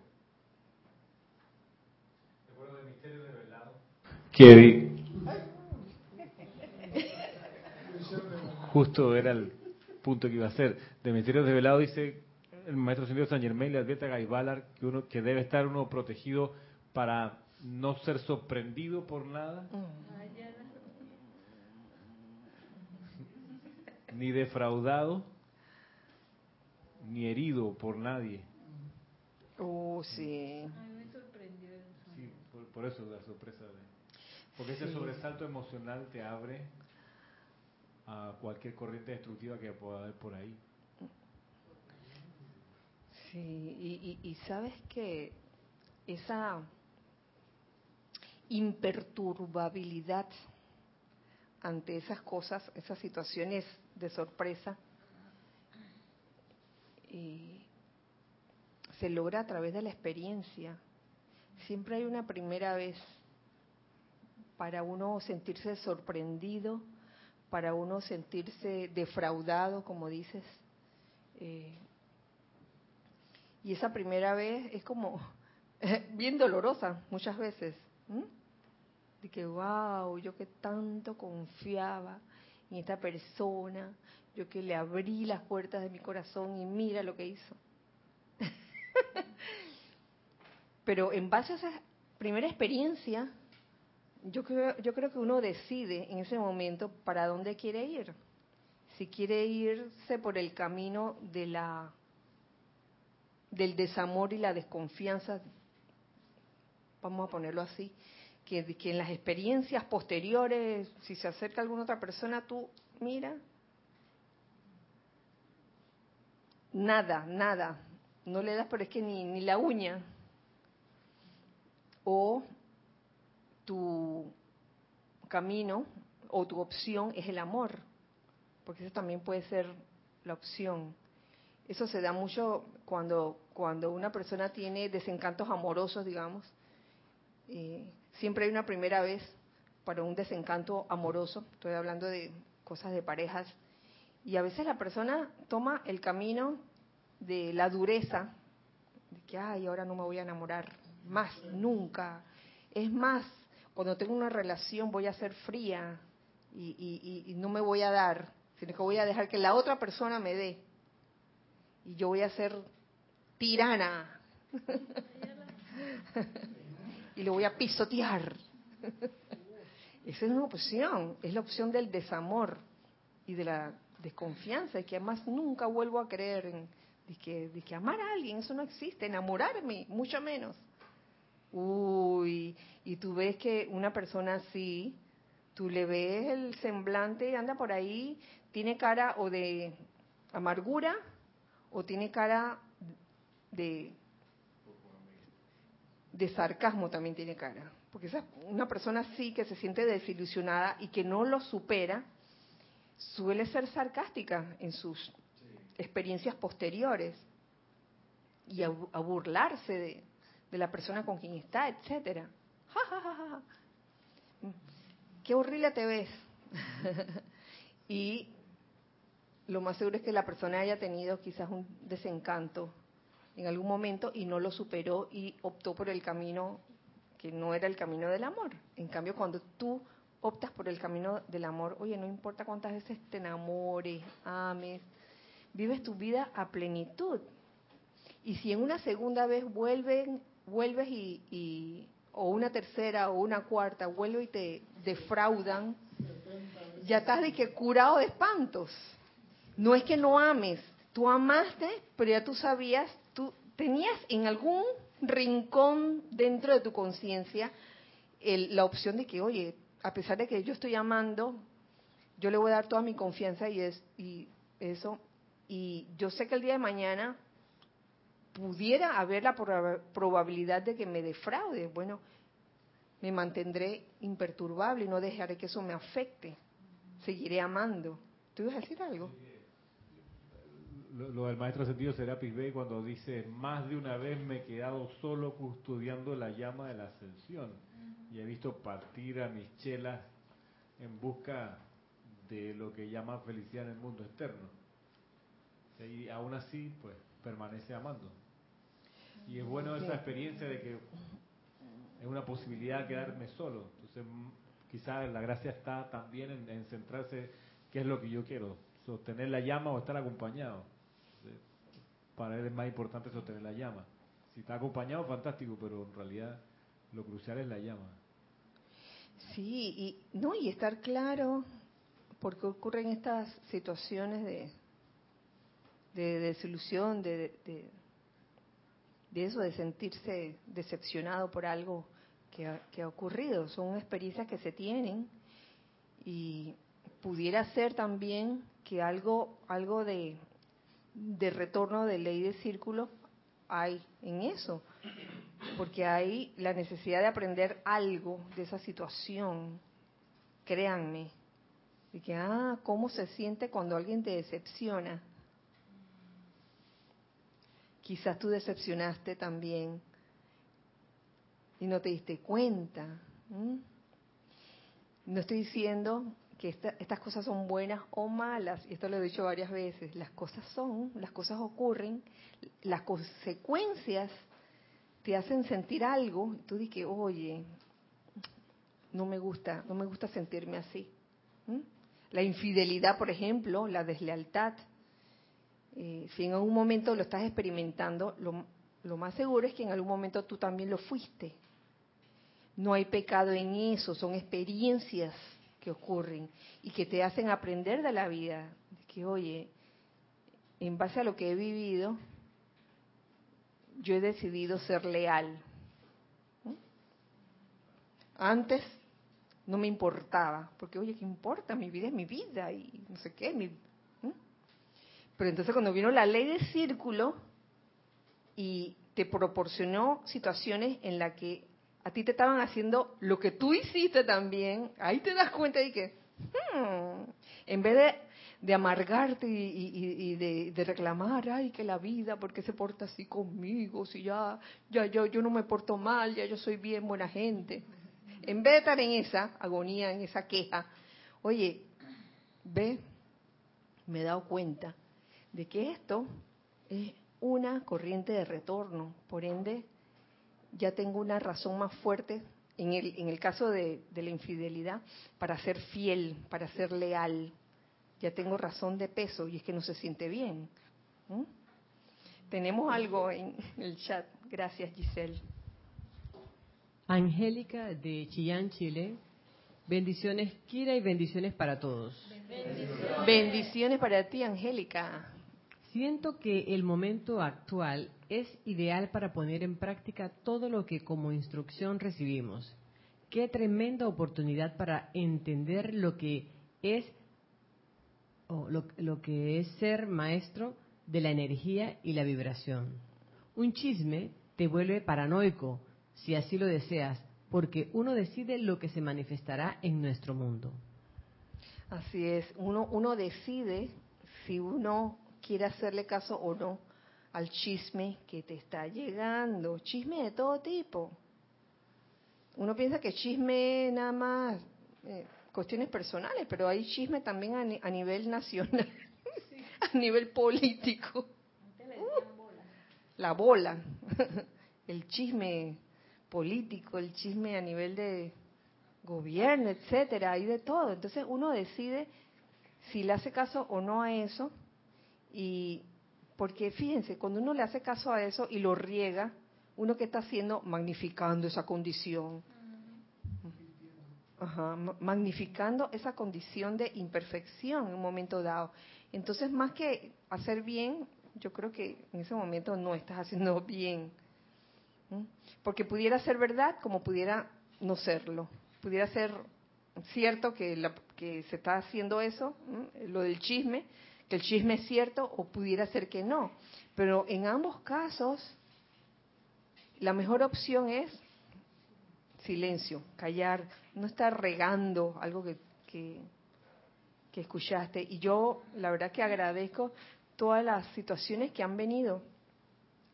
recuerdo de Misterio Revelado. Que justo era el punto que iba a ser. De Misterios Revelados dice el maestro señor San Germain le advierte a Gaibalar que uno que debe estar uno protegido para no ser sorprendido por nada, ni defraudado, ni herido por nadie. Oh, sí. A mí me sorprendió Sí, por, eso la sorpresa de... Porque ese sobresalto emocional te abre a cualquier corriente destructiva que pueda haber por ahí. Sí, y, y, sabes que esa imperturbabilidad ante esas cosas, esas situaciones de sorpresa, se logra a través de la experiencia. Siempre hay una primera vez para uno sentirse sorprendido para uno sentirse defraudado, como dices. Eh, y esa primera vez es como [LAUGHS] bien dolorosa muchas veces. De que, wow, yo que tanto confiaba en esta persona, yo que le abrí las puertas de mi corazón y mira lo que hizo. [LAUGHS] Pero en base a esa primera experiencia, yo creo, yo creo que uno decide en ese momento para dónde quiere ir. Si quiere irse por el camino de la del desamor y la desconfianza, vamos a ponerlo así, que, en las experiencias posteriores, si se acerca alguna otra persona, tú mira, nada, nada, no le das, pero es que ni, ni la uña. O tu camino o tu opción es el amor, porque eso también puede ser la opción. Eso se da mucho cuando, cuando una persona tiene desencantos amorosos, digamos. Eh, siempre hay una primera vez para un desencanto amoroso, estoy hablando de cosas de parejas, y a veces la persona toma el camino de la dureza, de que, ay, ahora no me voy a enamorar más, nunca. Es más, cuando tengo una relación voy a ser fría y, no me voy a dar, sino que voy a dejar que la otra persona me dé. Y yo voy a ser tirana. [LAUGHS] y lo voy a pisotear. [LAUGHS] Esa es una opción, es la opción del desamor. y de la desconfianza, de que además nunca vuelvo a creer en que, amar a alguien, eso no existe, enamorarme, mucho menos. Uy, y tú ves que una persona así, tú le ves el semblante, anda por ahí, tiene cara o de amargura o tiene cara de de sarcasmo también tiene cara, porque esa, una persona así que se siente desilusionada y que no lo supera suele ser sarcástica en sus experiencias posteriores y a, burlarse de, de, la persona con quien está, etcétera. Qué horrible te ves. [LAUGHS] y lo más seguro es que la persona haya tenido quizás un desencanto en algún momento y no lo superó y optó por el camino que no era el camino del amor. En cambio, cuando tú optas por el camino del amor, oye, no importa cuántas veces te enamores, ames, vives tu vida a plenitud. Y si en una segunda vez vuelven, vuelves y, o una tercera o una cuarta, vuelve y te defraudan, ya estás de que curado de espantos. No es que no ames, tú amaste, pero ya tú sabías, tenías en algún rincón dentro de tu conciencia la opción de que, oye, a pesar de que yo estoy amando, yo le voy a dar toda mi confianza y, es, y eso y yo sé que el día de mañana pudiera haber la probabilidad de que me defraude. Bueno, me mantendré imperturbable y no dejaré que eso me afecte. Seguiré amando. ¿Tú ibas a decir algo? Lo, del maestro sentido Serapis B cuando dice, más de una vez me he quedado solo custodiando la llama de la ascensión y he visto partir a mis chelas en busca de lo que llama felicidad en el mundo externo y aún así, pues, permanece amando. Y es bueno esa experiencia de que es una posibilidad quedarme solo. Entonces, quizás la gracia está también en, centrarse qué es lo que yo quiero, sostener la llama o estar acompañado. Para él es más importante sostener la llama. Si está acompañado, fantástico, pero en realidad lo crucial es la llama. Sí, y no y estar claro porque ocurren estas situaciones de de desilusión, de, de, eso, de sentirse decepcionado por algo que ha, que ha ocurrido. Son experiencias que se tienen y pudiera ser también que algo, algo de, de retorno de ley de círculo hay en eso, porque hay la necesidad de aprender algo de esa situación, créanme, y que, ah, cómo se siente cuando alguien te decepciona, Quizás tú decepcionaste también y no te diste cuenta. No estoy diciendo que estas cosas son buenas o malas, y esto lo he dicho varias veces, las cosas son, las cosas ocurren, las consecuencias te hacen sentir algo, y tú dices, oye, no me gusta, no me gusta sentirme así. La infidelidad, por ejemplo, la deslealtad, eh, si en algún momento lo estás experimentando, lo, lo más seguro es que en algún momento tú también lo fuiste. No hay pecado en eso, son experiencias que ocurren y que te hacen aprender de la vida. Que, oye, en base a lo que he vivido, yo he decidido ser leal. Antes no me importaba, porque, oye, ¿qué importa? Mi vida es mi vida y no sé qué, mi, pero entonces cuando vino la ley de círculo y te proporcionó situaciones en las que a ti te estaban haciendo lo que tú hiciste también, ahí te das cuenta de que, hmm, en vez de, amargarte y, de, reclamar, ay, que la vida, ¿por qué se porta así conmigo? Si ya, ya yo, yo no me porto mal, ya yo soy bien buena gente. En vez de estar en esa agonía, en esa queja, oye, ve, me he dado cuenta de que esto es una corriente de retorno. Por ende, ya tengo una razón más fuerte en el, en el caso de, la infidelidad para ser fiel, para ser leal. Ya tengo razón de peso y es que no se siente bien. Tenemos algo en el chat. Gracias, Giselle. Angélica de Chillán, Chile, Bendiciones, Kira, y bendiciones para todos. Bendiciones para ti, Angélica. Siento que el momento actual es ideal para poner en práctica todo lo que como instrucción recibimos. Qué tremenda oportunidad para entender lo que es o lo, lo que es ser maestro de la energía y la vibración. Un chisme te vuelve paranoico, si así lo deseas, porque uno decide lo que se manifestará en nuestro mundo. Así es, uno, uno decide si uno quiere hacerle caso o no al chisme que te está llegando, chisme de todo tipo. Uno piensa que chisme nada más eh, cuestiones personales, pero hay chisme también a, a nivel nacional, [LAUGHS] a nivel político. la bola, [LAUGHS] el chisme político, el chisme a nivel de gobierno, etcétera, hay de todo. Entonces uno decide si le hace caso o no a eso y porque fíjense, cuando uno le hace caso a eso y lo riega, uno que está haciendo magnificando esa condición. Ajá, magnificando esa condición de imperfección en un momento dado. Entonces, más que hacer bien, yo creo que en ese momento no estás haciendo [LAUGHS] bien. Porque pudiera ser verdad como pudiera no serlo. Pudiera ser cierto que, la, que se está haciendo eso, lo del chisme, que el chisme es cierto o pudiera ser que no. Pero en ambos casos, la mejor opción es silencio, callar, no estar regando algo que, que, escuchaste. Y yo, la verdad que agradezco todas las situaciones que han venido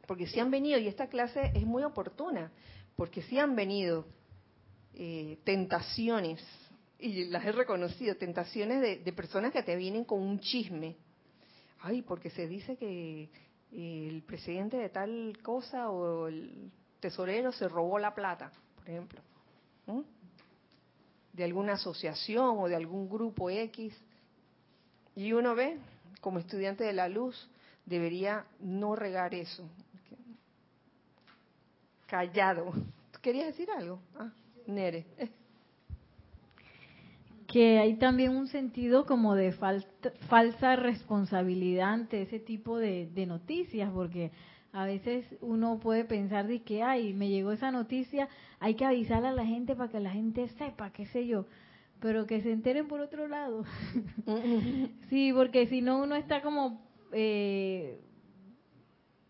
porque si han venido, y esta clase es muy oportuna, porque si han venido eh, tentaciones, y las he reconocido, tentaciones de, personas que te vienen con un chisme. Ay, porque se dice que eh, el presidente de tal cosa o el tesorero se robó la plata, por ejemplo, de alguna asociación o de algún grupo X. Y uno ve, como estudiante de la luz, debería no regar eso, callado. ¿Querías decir algo? Ah, Nere. Que hay también un sentido como de falsa responsabilidad ante ese tipo de, noticias, porque a veces uno puede pensar de que, ay, me llegó esa noticia, hay que avisarle a la gente para que la gente sepa, qué sé yo, pero que se enteren por otro lado. [LAUGHS] sí, porque si no uno está como, eh,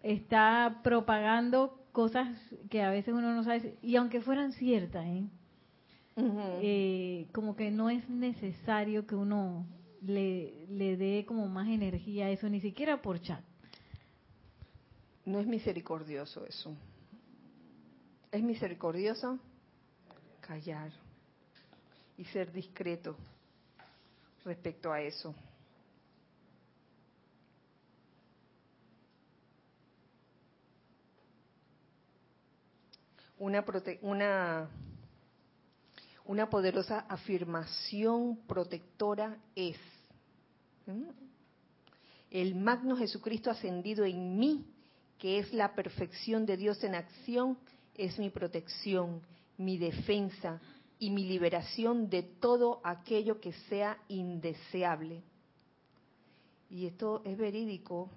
está propagando cosas que a veces uno no sabe, y aunque fueran ciertas, ¿eh? ¿Eh? como que no es necesario que uno le, le dé como más energía a eso, ni siquiera por chat. No es misericordioso eso. Es misericordioso callar y ser discreto respecto a eso. una, una, una poderosa afirmación protectora es, el magno Jesucristo ascendido en mí, que es la perfección de Dios en acción, es mi protección, mi defensa y mi liberación de todo aquello que sea indeseable. Y esto es verídico,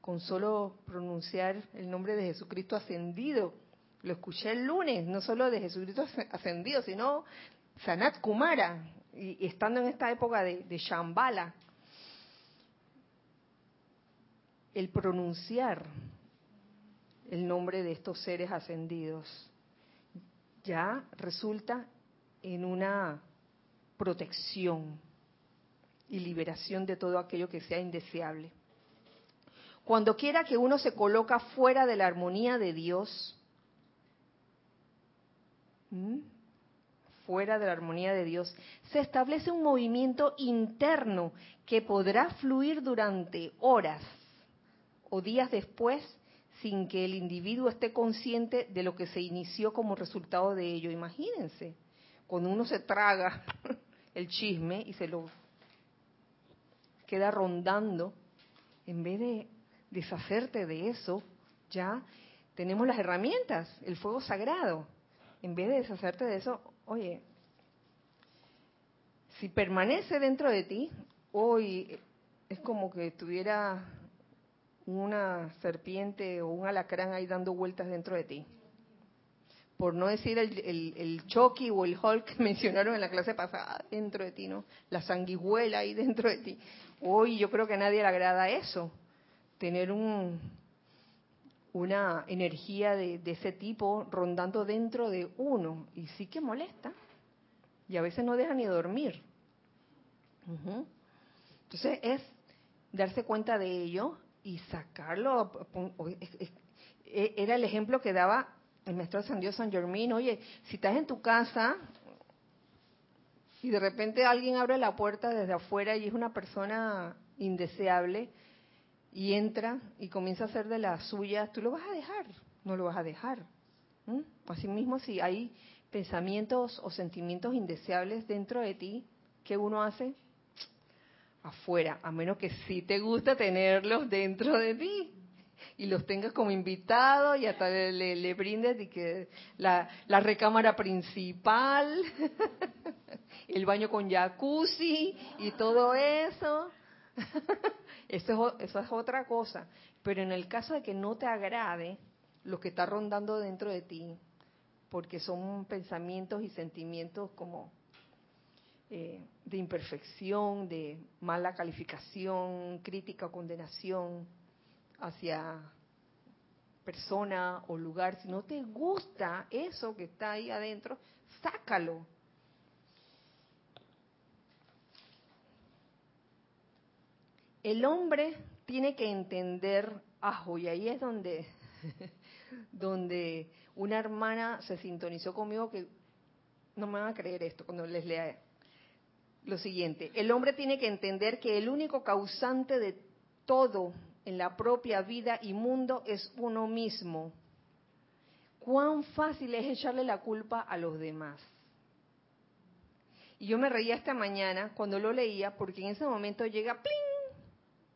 con solo pronunciar el nombre de Jesucristo ascendido lo escuché el lunes, no solo de Jesucristo ascendido, sino Sanat Kumara, y, estando en esta época de, de Shambhala. El pronunciar el nombre de estos seres ascendidos ya resulta en una protección y liberación de todo aquello que sea indeseable. Cuando quiera que uno se coloca fuera de la armonía de Dios, fuera de la armonía de Dios, se establece un movimiento interno que podrá fluir durante horas o días después sin que el individuo esté consciente de lo que se inició como resultado de ello. Imagínense, cuando uno se traga [LAUGHS] el chisme y se lo queda rondando, en vez de deshacerte de eso, ya tenemos las herramientas, el fuego sagrado en vez de deshacerte de eso, oye, Si permanece dentro de ti, hoy es como que tuviera una serpiente o un alacrán ahí dando vueltas dentro de ti. Por no decir el, el, Chucky o el Hulk que [LAUGHS] mencionaron en la clase pasada dentro de ti, ¿no? La sanguijuela ahí dentro de ti. Hoy yo creo que a nadie le agrada eso, tener un, una energía de, ese tipo rondando dentro de uno. Y sí que molesta. Y a veces no deja ni dormir. Entonces es darse cuenta de ello y sacarlo. E, era el ejemplo que daba el maestro San Dios San Germín. Oye, si estás en tu casa y de repente alguien abre la puerta desde afuera y es una persona indeseable y entra y comienza a hacer de las suyas, tú lo vas a dejar, no lo vas a dejar. Asimismo, si hay pensamientos o sentimientos indeseables dentro de ti, ¿qué uno hace? afuera, a menos que sí te gusta tenerlos dentro de ti y los tengas como invitado y hasta le, brindes y que la, recámara principal, [LAUGHS] el baño con jacuzzi y todo eso. [LAUGHS] eso, eso es otra cosa. Pero en el caso de que no te agrade lo que está rondando dentro de ti, porque son pensamientos y sentimientos como eh, de imperfección, de mala calificación, crítica o condenación hacia persona o lugar. Si no te gusta eso que está ahí adentro, sácalo. El hombre tiene que entender, ajo, y ahí es donde, [LAUGHS] donde una hermana se sintonizó conmigo que no me van a creer esto cuando les lea lo siguiente, el hombre tiene que entender que el único causante de todo en la propia vida y mundo es uno mismo. Cuán fácil es echarle la culpa a los demás. Y yo me reía esta mañana cuando lo leía porque en ese momento llega ¡pling!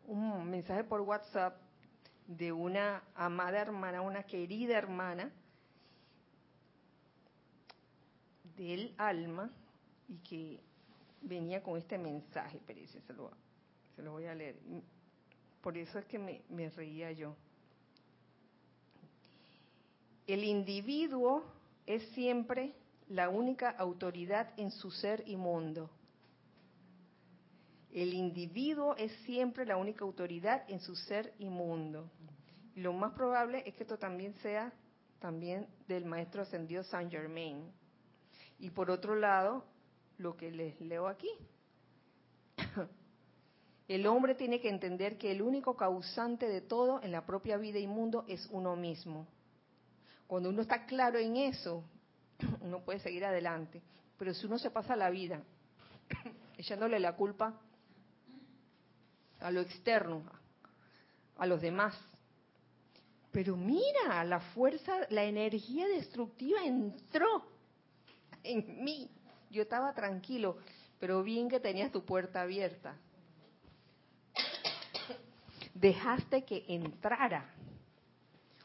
Un mensaje por WhatsApp de una amada hermana, una querida hermana del alma y que venía con este mensaje, pero se lo, se lo voy a leer. Por eso es que me, me reía yo. El individuo es siempre la única autoridad en su ser y mundo. El individuo es siempre la única autoridad en su ser y mundo. Y lo más probable es que esto también sea también del maestro ascendido Saint Germain. Y por otro lado, lo que les leo aquí. [COUGHS] El hombre tiene que entender que el único causante de todo en la propia vida y mundo es uno mismo. Cuando uno está claro en eso, [COUGHS] uno puede seguir adelante. Pero si uno se pasa la vida [COUGHS] echándole la culpa a lo externo, a los demás, pero mira, la fuerza, la energía destructiva entró en mí yo estaba tranquilo, pero bien que tenías tu puerta abierta. Dejaste que entrara.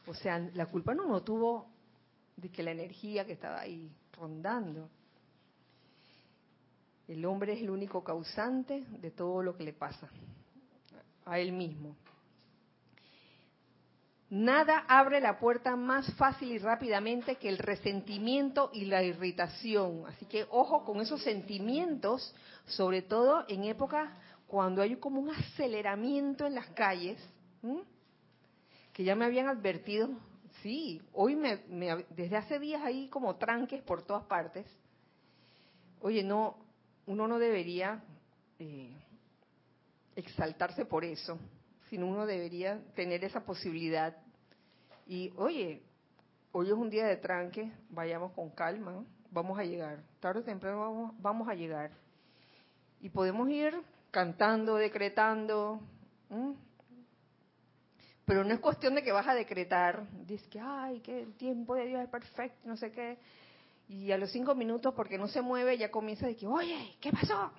O sea, la culpa no lo tuvo de que la energía que estaba ahí rondando. El hombre es el único causante de todo lo que le pasa a él mismo. Nada abre la puerta más fácil y rápidamente que el resentimiento y la irritación. Así que ojo con esos sentimientos, sobre todo en épocas cuando hay como un aceleramiento en las calles, que ya me habían advertido, sí, hoy me, desde hace días hay como tranques por todas partes. Oye, no, uno no debería eh, exaltarse por eso sino uno debería tener esa posibilidad. Y oye, hoy es un día de tranque, vayamos con calma, vamos a llegar, tarde o temprano vamos, a llegar. Y podemos ir cantando, decretando, pero no es cuestión de que vas a decretar, dices que, ay, que el tiempo de Dios es perfecto, no sé qué, y a los cinco minutos, porque no se mueve, ya comienza de que, oye, ¿qué pasó?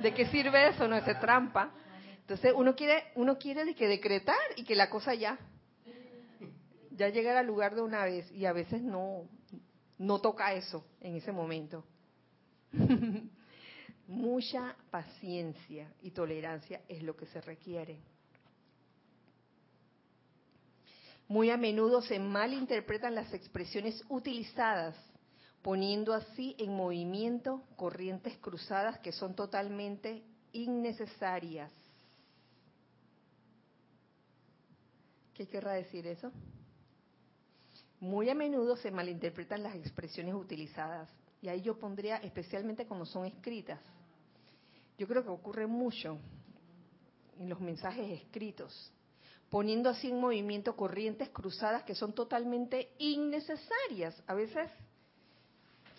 ¿De qué sirve eso? No es trampa. Entonces uno quiere, uno quiere que decretar y que la cosa ya, ya llegue al lugar de una vez y a veces no, no toca eso en ese momento. [LAUGHS] Mucha paciencia y tolerancia es lo que se requiere. Muy a menudo se malinterpretan las expresiones utilizadas, poniendo así en movimiento corrientes cruzadas que son totalmente innecesarias. ¿Qué querrá decir eso? Muy a menudo se malinterpretan las expresiones utilizadas, y ahí yo pondría especialmente cuando son escritas. Yo creo que ocurre mucho en los mensajes escritos, poniendo así en movimiento corrientes cruzadas que son totalmente innecesarias. A veces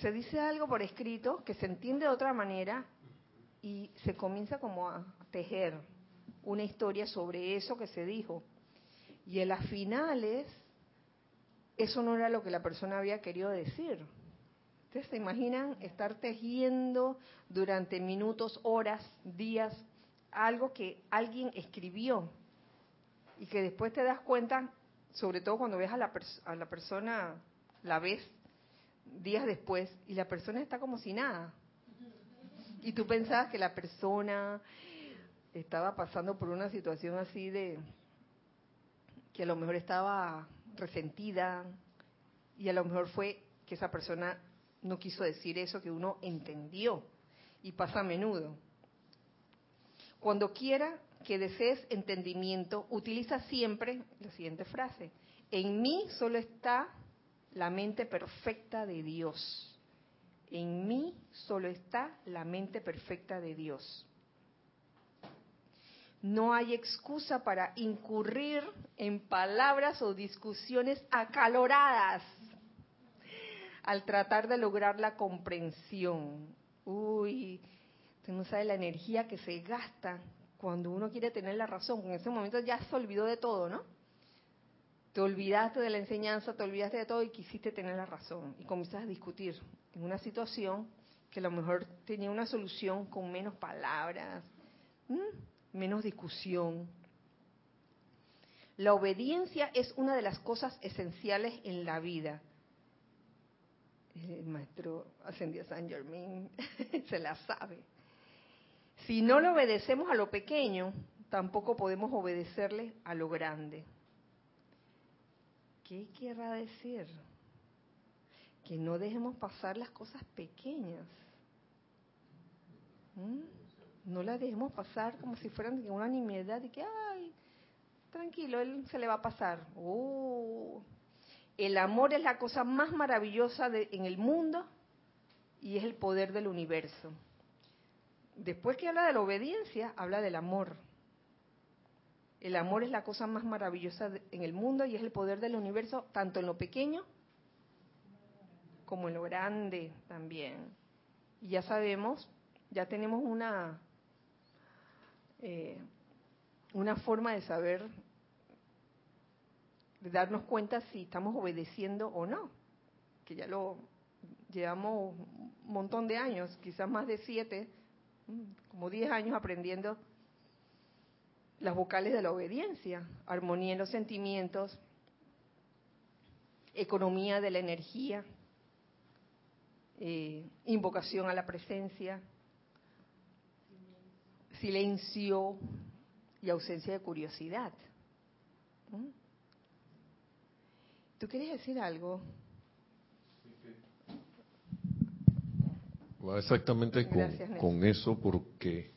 se dice algo por escrito que se entiende de otra manera y se comienza como a tejer una historia sobre eso que se dijo. Y en las finales, eso no era lo que la persona había querido decir. ¿Ustedes se imaginan estar tejiendo durante minutos, horas, días, algo que alguien escribió y que después te das cuenta, sobre todo cuando ves a la, a la persona, la ves días después y la persona está como si nada. Y tú pensabas que la persona estaba pasando por una situación así de que a lo mejor estaba resentida y a lo mejor fue que esa persona no quiso decir eso que uno entendió y pasa a menudo. Cuando quiera que desees entendimiento, utiliza siempre la siguiente frase. En mí solo está la mente perfecta de Dios. En mí solo está la mente perfecta de Dios. No hay excusa para incurrir en palabras o discusiones acaloradas al tratar de lograr la comprensión. Uy, usted no sabe la energía que se gasta cuando uno quiere tener la razón. En ese momento ya se olvidó de todo, ¿no? Te olvidaste de la enseñanza, te olvidaste de todo y quisiste tener la razón. Y comienzas a discutir en una situación que a lo mejor tenía una solución con menos palabras, menos discusión. La obediencia es una de las cosas esenciales en la vida. El maestro ascendió San Germain [LAUGHS] se la sabe. Si no le obedecemos a lo pequeño, tampoco podemos obedecerle a lo grande. ¿Qué querrá decir? Que no dejemos pasar las cosas pequeñas. ¿Mm? No las dejemos pasar como si fueran de una nimiedad y que, ay, tranquilo, él se le va a pasar. Oh, el amor es la cosa más maravillosa en el mundo y es el poder del universo. Después que habla de la obediencia, habla del amor. El amor es la cosa más maravillosa en el mundo y es el poder del universo, tanto en lo pequeño como en lo grande también. Y ya sabemos, ya tenemos una, eh, una forma de saber de darnos cuenta si estamos obedeciendo o no, que ya lo llevamos un montón de años, quizás más de siete, mm, como diez años aprendiendo las vocales de la obediencia, armonía en los sentimientos, economía de la energía, eh, invocación a la presencia, silencio y ausencia de curiosidad. ¿Mm? ¿Tú quieres decir algo? Va exactamente con, eso porque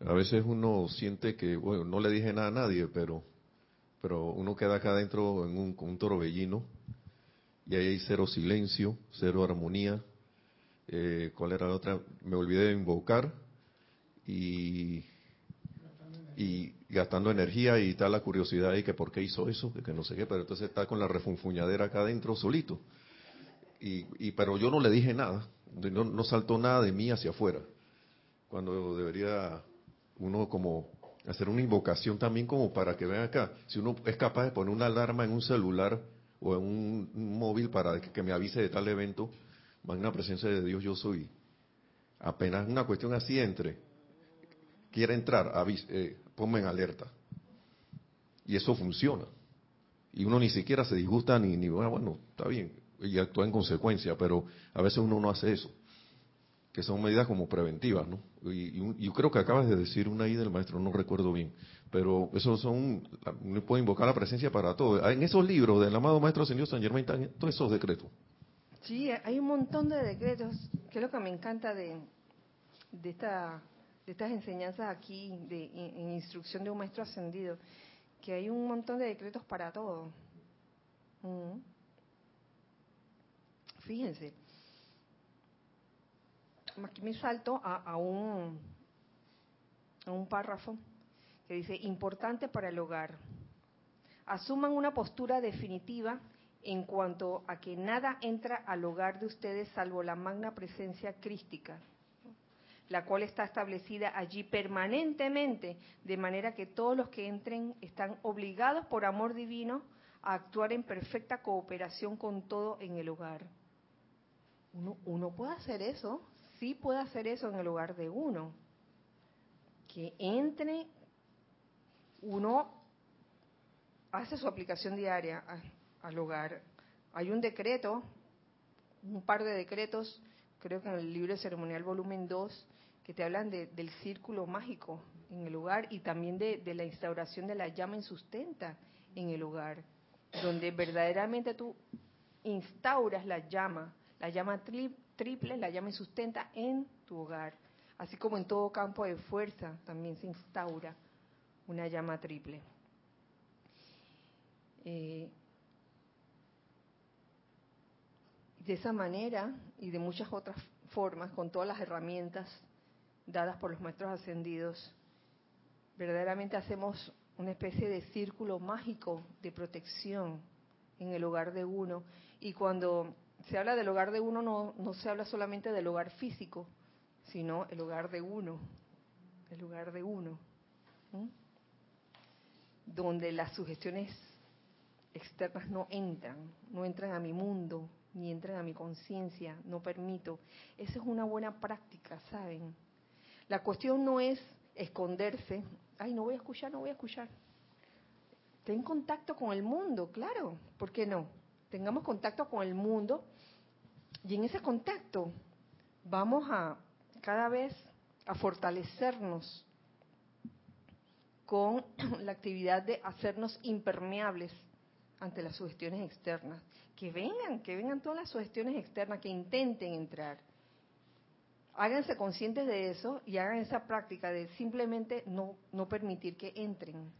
a veces uno siente que, bueno, no le dije nada a nadie, pero, pero uno queda acá adentro en un, un torbellino y ahí hay cero silencio, cero armonía. Eh, ¿Cuál era la otra? Me olvidé de invocar y y gastando energía y está la curiosidad y que por qué hizo eso, que no sé qué, pero entonces está con la refunfuñadera acá adentro solito. Y, y pero yo no le dije nada, no, no saltó nada de mí hacia afuera, cuando debería uno como hacer una invocación también como para que vean acá, si uno es capaz de poner una alarma en un celular o en un, móvil para que, me avise de tal evento, una presencia de Dios yo soy. Apenas una cuestión así entre, quiere entrar, avise, eh, ponme en alerta. Y eso funciona. Y uno ni siquiera se disgusta ni, ni ah, bueno, está bien, y actúa en consecuencia, pero a veces uno no hace eso. Que son medidas como preventivas, ¿no? Y, yo creo que acabas de decir una ahí del maestro, no recuerdo bien, pero esos son, uno puede invocar la presencia para todo. En esos libros del amado maestro señor San Germain están todos esos decretos. Sí, hay un montón de decretos, que es lo que me encanta de, de, esta, de estas enseñanzas aquí, de, instrucción de un maestro ascendido, que hay un montón de decretos para todo. Mm. Fíjense, aquí me salto a, un, a un párrafo que dice, importante para el hogar. Asuman una postura definitiva en cuanto a que nada entra al hogar de ustedes salvo la magna presencia crística, la cual está establecida allí permanentemente, de manera que todos los que entren están obligados por amor divino a actuar en perfecta cooperación con todo en el hogar. Uno, uno puede hacer eso sí puede hacer eso en el lugar de uno. Que entre, uno hace su aplicación diaria al hogar. Hay un decreto, un par de decretos, creo que en el libro ceremonial volumen 2, que te hablan del círculo mágico en el hogar y también de, de la instauración de la llama insustenta en el hogar, donde verdaderamente tú instauras la llama, la llama triple, la llama y sustenta en tu hogar. Así como en todo campo de fuerza también se instaura una llama triple. Eh, de esa manera y de muchas otras formas, con todas las herramientas dadas por los maestros ascendidos, verdaderamente hacemos una especie de círculo mágico de protección en el hogar de uno. Y cuando se habla del hogar de uno, no, no se habla solamente del hogar físico, sino el hogar de uno, el hogar de uno, donde las sugestiones externas no entran, no entran a mi mundo, ni entran a mi conciencia, no permito. Esa es una buena práctica, ¿saben? La cuestión no es esconderse, ay, no voy a escuchar, no voy a escuchar. Ten contacto con el mundo, claro, ¿por qué no? Tengamos contacto con el mundo y en ese contacto vamos a cada vez a fortalecernos con [CLEARS THROAT] la actividad de hacernos impermeables ante las sugestiones externas. Que vengan, que vengan todas las sugestiones externas, que intenten entrar. Háganse conscientes de eso y hagan esa práctica de simplemente no, no permitir que entren.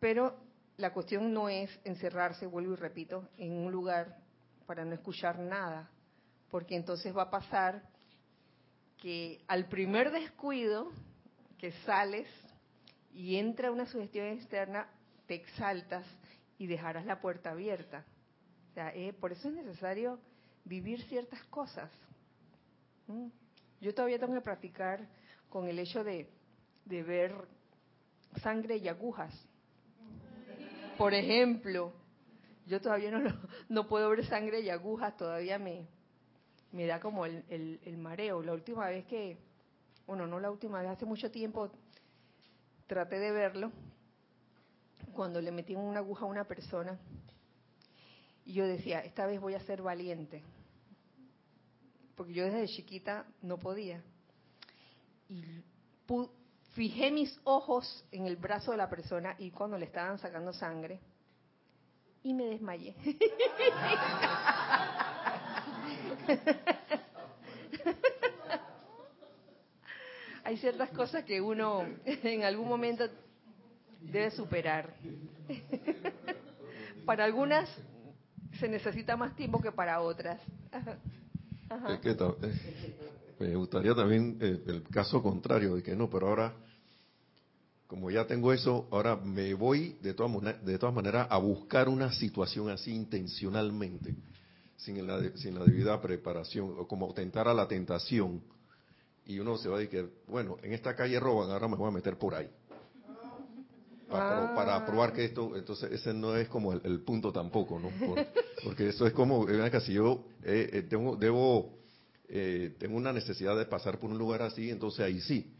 Pero la cuestión no es encerrarse, vuelvo y repito, en un lugar para no escuchar nada, porque entonces va a pasar que al primer descuido que sales y entra una sugestión externa, te exaltas y dejarás la puerta abierta. O sea, eh, por eso es necesario vivir ciertas cosas. ¿Mm? Yo todavía tengo que practicar con el hecho de, de ver sangre y agujas. Por ejemplo, yo todavía no, no puedo ver sangre y agujas, todavía me, me da como el, el, mareo. La última vez que, bueno, no la última vez, hace mucho tiempo traté de verlo, cuando le metí una aguja a una persona, y yo decía, esta vez voy a ser valiente, porque yo desde chiquita no podía. Y fijé mis ojos en el brazo de la persona y cuando le estaban sacando sangre, y me desmayé. [LAUGHS] Hay ciertas cosas que uno en algún momento debe superar. [LAUGHS] para algunas se necesita más tiempo que para otras. Me gustaría también eh, el caso contrario, de que no, pero ahora como ya tengo eso, ahora me voy de todas, de todas maneras a buscar una situación así intencionalmente, sin la, sin la debida preparación, o como tentar a la tentación. Y uno se va a decir, bueno, en esta calle roban, ahora me voy a meter por ahí. Para, ah. probar que esto, entonces ese no es como el, punto tampoco, ¿no? porque eso es como, si yo eh, eh, tengo, debo, eh, tengo una necesidad de pasar por un lugar así, entonces ahí sí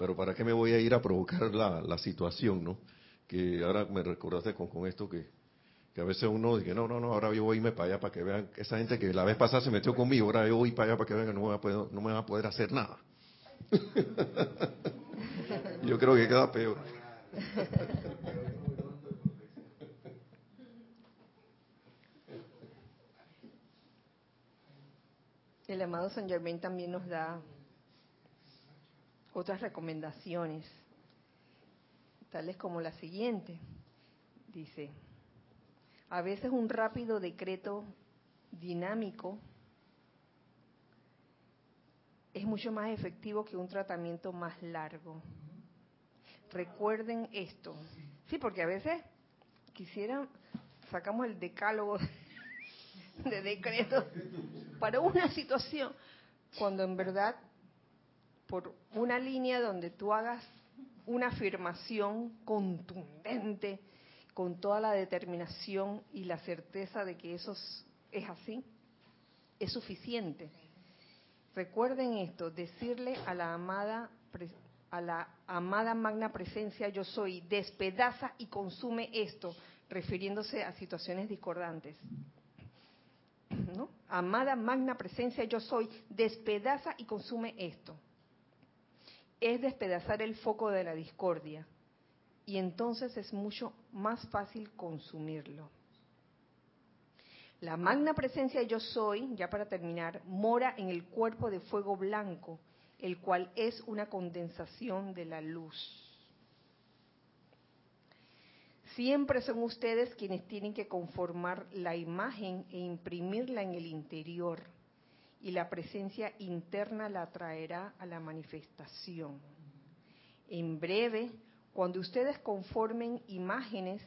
pero ¿para qué me voy a ir a provocar la, situación, no? Que ahora me recordaste con, esto que, Que a veces uno dice, no, no, no, ahora yo voy a irme para allá para que vean, esa gente que la vez pasada se metió conmigo, ahora yo voy para allá para que vean que no va a poder, no me va a poder hacer nada. [LAUGHS] yo creo que queda peor. [LAUGHS] El amado San Germain también nos da otras recomendaciones, tales como la siguiente. Dice, a veces un rápido decreto dinámico es mucho más efectivo que un tratamiento más largo. Recuerden esto. Sí, porque a veces quisieran, sacamos el decálogo de decreto para una situación, cuando en verdad por una línea donde tú hagas una afirmación contundente, con toda la determinación y la certeza de que eso es así, es suficiente. Recuerden esto, decirle a la amada a la amada magna presencia yo soy, despedaza y consume esto, refiriéndose a situaciones discordantes. [CLEARS THROAT] Amada magna presencia yo soy, despedaza y consume esto. Es despedazar el foco de la discordia y entonces es mucho más fácil consumirlo. La magna presencia yo soy, ya para terminar, mora en el cuerpo de fuego blanco, el cual es una condensación de la luz. Siempre son ustedes quienes tienen que conformar la imagen e imprimirla en el interior y la presencia interna la traerá a la manifestación. En breve, cuando ustedes conformen imágenes,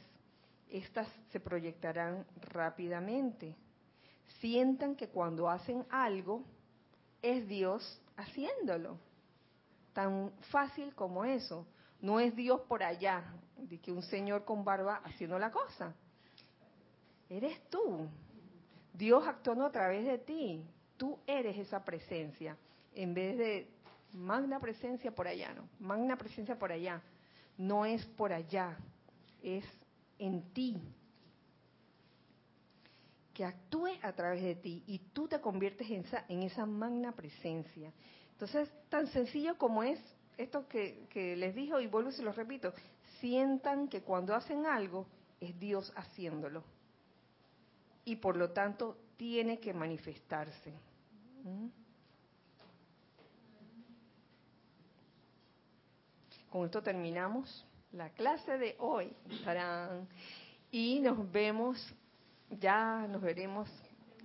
estas se proyectarán rápidamente. Sientan que cuando hacen algo, es Dios haciéndolo. Tan fácil como eso. No es Dios por allá, de que un señor con barba haciendo la cosa. Eres tú. Dios actuando a través de ti. Tú eres esa presencia. En vez de magna presencia por allá, no. Magna presencia por allá. No es por allá. Es en ti. Que actúe a través de ti y tú te conviertes en esa, en esa magna presencia. Entonces, tan sencillo como es esto que, les dijo y vuelvo y se lo repito, sientan que cuando hacen algo es Dios haciéndolo. Y por lo tanto tiene que manifestarse. ¿Mm? Con esto terminamos la clase de hoy. Y nos vemos, ya nos veremos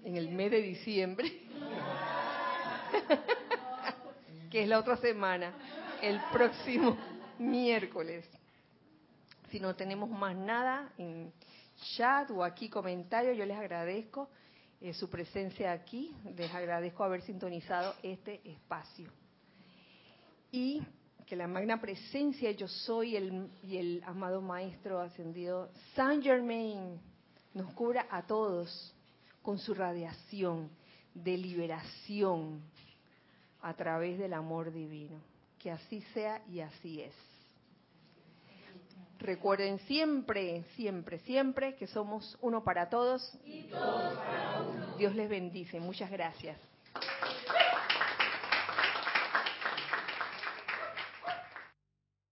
en el mes de diciembre, [LAUGHS] que es la otra semana el próximo miércoles. Si no tenemos más nada en chat o aquí comentarios, yo les agradezco eh, su presencia aquí, les agradezco haber sintonizado este espacio. Y que la magna presencia yo soy el, y el amado Maestro ascendido Saint Germain nos cubra a todos con su radiación de liberación a través del amor divino que así sea y así es. Recuerden siempre, siempre, siempre que somos uno para todos. Y todos para uno. Dios les bendice. Muchas gracias.